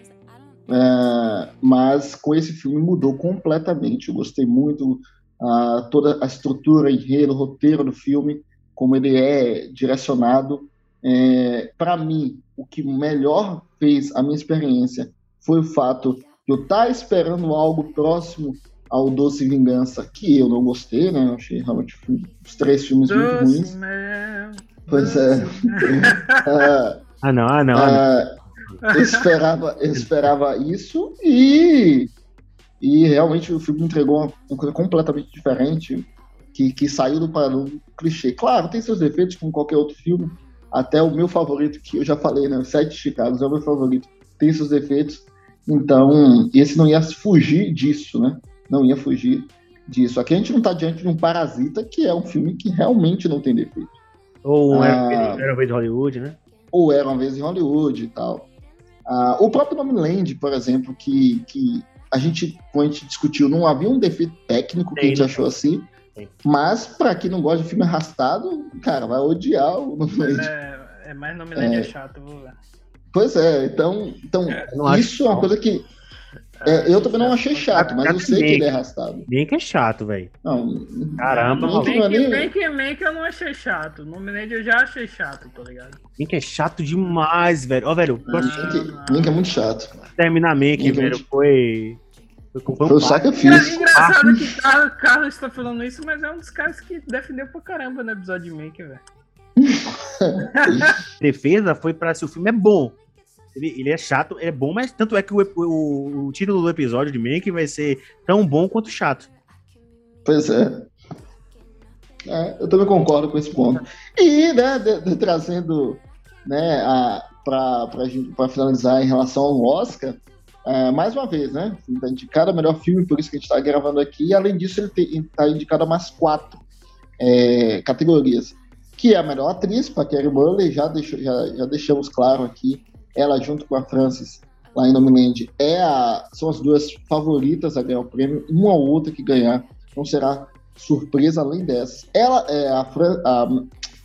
É, mas com esse filme mudou completamente. Eu gostei muito uh, toda a estrutura, enredo, roteiro do filme, como ele é direcionado. É, para mim, o que melhor fez a minha experiência foi o fato de eu estar tá esperando algo próximo ao Doce Vingança, que eu não gostei, né? Eu achei realmente os três filmes Doce muito ruins. Mel, pois é. uh, ah, não, ah, não. Uh, ah, eu, esperava, eu esperava isso e, e realmente o filme entregou uma, uma coisa completamente diferente, que, que saiu do padrão clichê. Claro, tem seus defeitos, como qualquer outro filme, até o meu favorito, que eu já falei, né? Sete Chicago é o meu favorito, tem seus defeitos. Então, esse não ia fugir disso, né? Não ia fugir disso. Aqui a gente não está diante de um Parasita, que é um filme que realmente não tem defeito. Ou ah, Era uma vez em Hollywood, né? Ou Era uma vez em Hollywood e tal. Ah, o próprio nome Land, por exemplo, que, que a gente, quando a gente discutiu, não havia um defeito técnico que a gente achou assim. Mas, para quem não gosta de filme arrastado, cara, vai odiar o nome Land. É, é mais nome Land é, é chato, Pois é, então, então isso é uma coisa que é, eu também não achei chato, mas eu sei que ele é arrastado. Bem que é chato, velho. Caramba, mano. Bem que, bem, que, eu não achei chato. No Minute eu já achei chato, tá ligado? Bem que é chato demais, velho. Ó, velho, Bem que é muito chato. Terminar Mank, velho, foi. Foi, foi o sacrifício. Engraçado que Carlos, Carlos tá falando isso, mas é um dos caras que defendeu pra caramba no episódio de Mank, velho. Defesa foi pra se o filme é bom. Ele, ele é chato, é bom, mas tanto é que o, o, o título do episódio de Mank vai ser tão bom quanto chato. Pois é. é eu também concordo com esse ponto. E, né, de, de, trazendo, né, para finalizar em relação ao Oscar, é, mais uma vez, né? Está indicado a melhor filme, por isso que a gente está gravando aqui. E além disso, ele está indicado a mais quatro é, categorias. Que é a melhor atriz, para Kerry Mully, já, já, já deixamos claro aqui ela junto com a Francis lá em Nomeland é a, são as duas favoritas a ganhar o prêmio, uma ou outra que ganhar não será surpresa além dessas. Ela é a, a,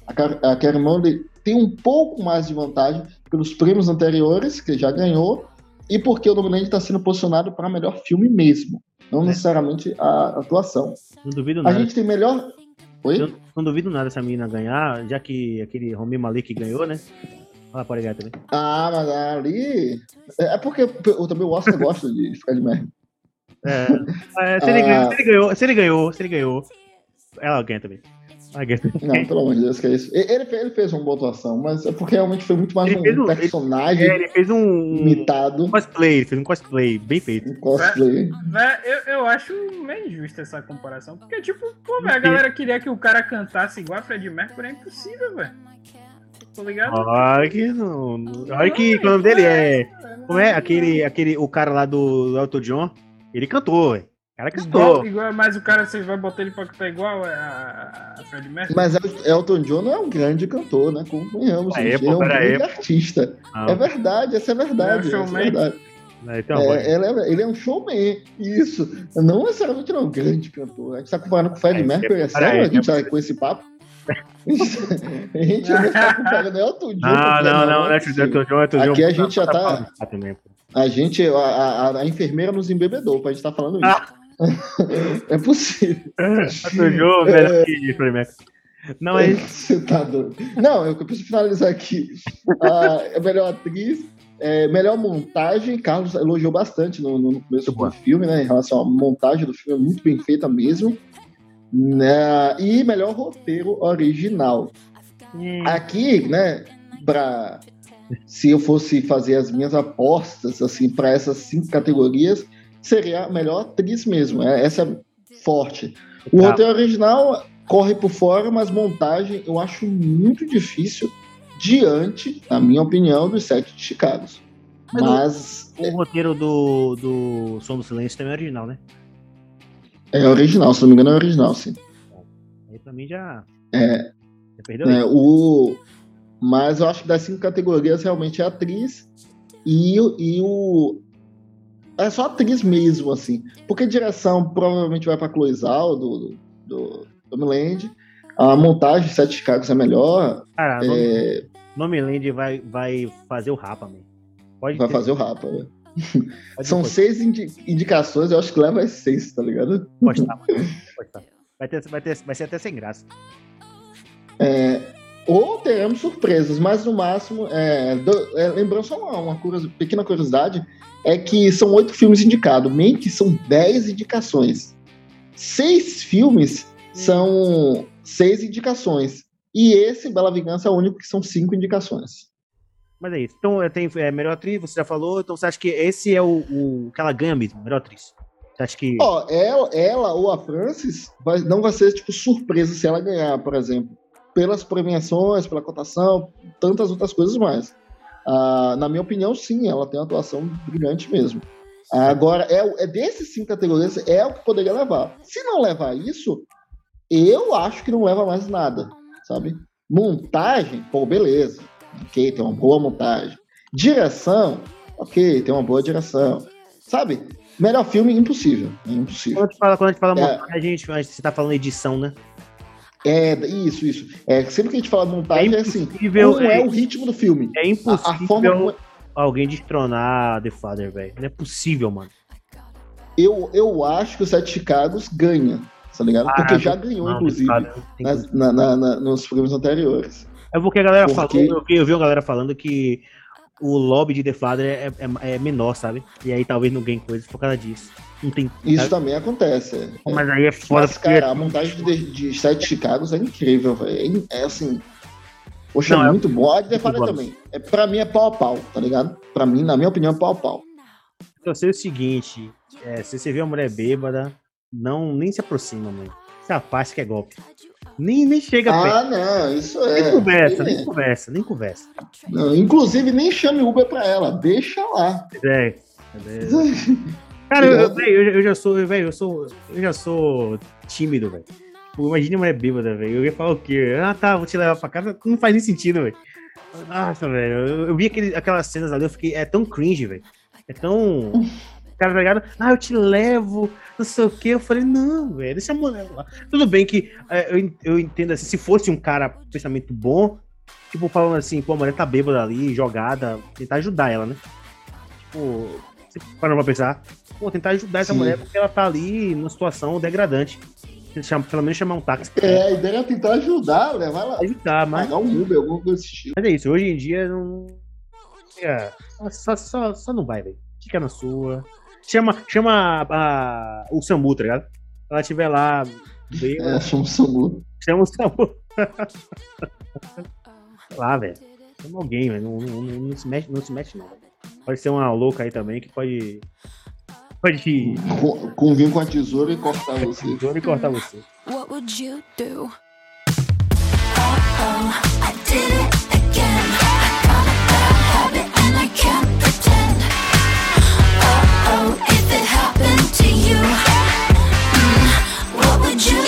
a, a Karen Monday tem um pouco mais de vantagem pelos prêmios anteriores que já ganhou e porque o Nomeland está sendo posicionado para melhor filme mesmo, não é. necessariamente a atuação. Não duvido nada. A gente tem melhor Oi? Eu não duvido nada essa menina ganhar, já que aquele Romi Malik ganhou, né? Ela pode ganhar também. Ah, mas ali. É, é porque eu, também o Oscar gosta de ficar de merda. É. é se, ele ganhou, se, ele ganhou, se ele ganhou, se ele ganhou, ela ganha também. Ela ganha também. Não, pelo amor de Deus, que é isso. Ele, ele fez uma boa atuação, mas é porque realmente foi muito mais ele um, personagem. Ele, é, ele, fez um imitado. Um cosplay, ele fez um cosplay bem feito. Um cosplay. eu, eu acho meio injusta essa comparação. Porque, tipo, pô, véio, a galera queria que o cara cantasse igual a Fred Mercury, é impossível, velho tá ligado? Olha que não. Olha que o nome dele é. Como é? Aquele, aquele, o cara lá do Elton John. Ele cantou, velho. O cara cantou. Igual, mas o cara, você vai botar ele pra cantar igual a, a Fred Mercury? Mas Elton John não é um grande cantor, né? Convenhamos. Ele é um grande artista. Ah. É verdade, essa é verdade. É, essa é verdade. Então, é, ele, é, ele, é, um showman, isso. Não necessariamente não é um grande cantor. A gente tá comparando com o Fred é, Mercury, é sério? a gente tá com esse papo? A gente não está comparando Elton John. Ah, não, não, não, Elton John, Elton John. Aqui a gente já tá. A gente, a, a, a enfermeira nos embebedou pra gente estar tá falando isso. Ah. é possível. Elton John, velho, é... Não, é Você tá. Não, eu preciso finalizar aqui. A melhor atriz, é, melhor montagem, Carlos elogiou bastante no, no começo do filme, né? Em relação à montagem do filme, muito bem feita mesmo. Né? E melhor roteiro original. Hum. Aqui, né, pra, se eu fosse fazer as minhas apostas assim para essas cinco categorias, seria a melhor atriz mesmo. É, essa é forte. O tá. roteiro original corre por fora, mas montagem eu acho muito difícil diante, na minha opinião, dos sete de Chicago. Mas, mas o, o, roteiro do, do Som do Silêncio também é original, né? É original, se não me engano é original, sim. Aí pra mim já. É. Já perdeu é, o... Mas eu acho que das cinco categorias realmente é atriz e, e o. É só atriz mesmo, assim. Porque direção provavelmente vai pra Cloizal, do, do, do Land. A montagem de Sete Chicago é melhor. Cara, é... Nomeland vai, vai fazer o Rapa, mano. Pode vai ter. fazer o Rapa, né? São seis indi indicações, eu acho que leva as seis, tá ligado? Pode estar, pode estar. Vai, ter, vai, ter, vai ser até sem graça. É, ou teremos surpresas, mas no máximo, é, do, é, lembrando só uma, uma pequena curiosidade, é que são oito filmes indicados, meio que são dez indicações. Seis filmes são seis indicações. E esse, Bela Vingança, é o único que são cinco indicações. Mas é isso. Então, é, tem é, melhor atriz, você já falou. Então, você acha que esse é o, o que ela ganha mesmo, melhor atriz? Você acha que. Ó, ela, ela ou a Francis vai, não vai ser, tipo, surpresa se ela ganhar, por exemplo. pelas premiações, pela cotação, tantas outras coisas mais. Ah, na minha opinião, sim, ela tem uma atuação brilhante mesmo. Agora, é, é desses cinco categorias, é o que poderia levar. Se não levar isso, eu acho que não leva mais nada, sabe? Montagem, pô, beleza. Ok, tem uma boa montagem. Direção, ok, tem uma boa direção. Sabe? Melhor filme, impossível. É impossível. Quando a gente fala, quando a gente fala é, montagem, a gente, você tá falando edição, né? É, isso, isso. É, sempre que a gente fala montagem, é, é assim. Como é, é, o ritmo do filme. É impossível a, a forma... alguém destronar The Father, velho. Não é possível, mano. Eu, eu acho que o Sete Chicagos ganha tá ligado? Ah, Porque já ganhou, não, inclusive, nas, na, na, na, nos filmes anteriores. É porque a galera porque... falando, eu, eu vi a galera falando que o lobby de The Father é, é, é, menor, sabe? E aí talvez não ganhe coisas por causa disso. Não tem, Isso sabe? também acontece. É. Mas aí é foda. Mas, cara, a montagem de, de Sete Chicago é incrível, velho. É, é, assim. Poxa, não, é muito bom. A de The Father também. É, pra mim é pau a pau, tá ligado? Pra mim, na minha opinião, é pau a pau. Então, sei o seguinte: é, se você vê uma mulher bêbada, não nem se aproxima, mãe. Se afasta que é golpe. Nem, nem chega ah, perto. Ah, não, isso é. Nem conversa, nem conversa, nem conversa. Não, inclusive, nem chame Uber pra ela, deixa lá. É. é. Cara, eu, eu, eu, já sou, velho, eu sou, eu já sou tímido, velho. Imagina uma mulher bêbada, velho. Eu ia falar o quê? Ah, tá, vou te levar pra casa. Não faz nem sentido, velho. Nossa, velho. Eu, eu vi aquele, aquelas cenas ali, eu fiquei. É tão cringe, velho. É tão cara, tá ligado? Ah, eu te levo, não sei o quê. Eu falei, não, velho, deixa a mulher lá. Tudo bem que é, eu, eu entendo assim, se fosse um cara pensamento bom, tipo, falando assim, pô, a mulher tá bêbada ali, jogada, tentar ajudar ela, né? Tipo, você parou pra pensar, pô, tentar ajudar essa Sim. mulher porque ela tá ali numa situação degradante. Chama, pelo menos chamar um táxi. É, a ideia é tentar ajudar, né? Vai lá. Ajudar, mas. Pagar um Uber, alguma coisa desse tipo. Mas é isso, hoje em dia não. É, só, só, só não vai, velho. Fica na sua. Chama, chama a, o SAMU, tá ligado? Se ela estiver lá. Bem, é, chama o SAMU. Chama o SAMU. lá, velho. Chama alguém, velho. Não, não, não, não, se mexe, não se mexe, não. Pode ser uma louca aí também que pode. Pode. Convir com a tesoura e cortar você. Tesoura e cortar você. What would you do? Uh -oh, I did it. So if it happened to you, mm, what would you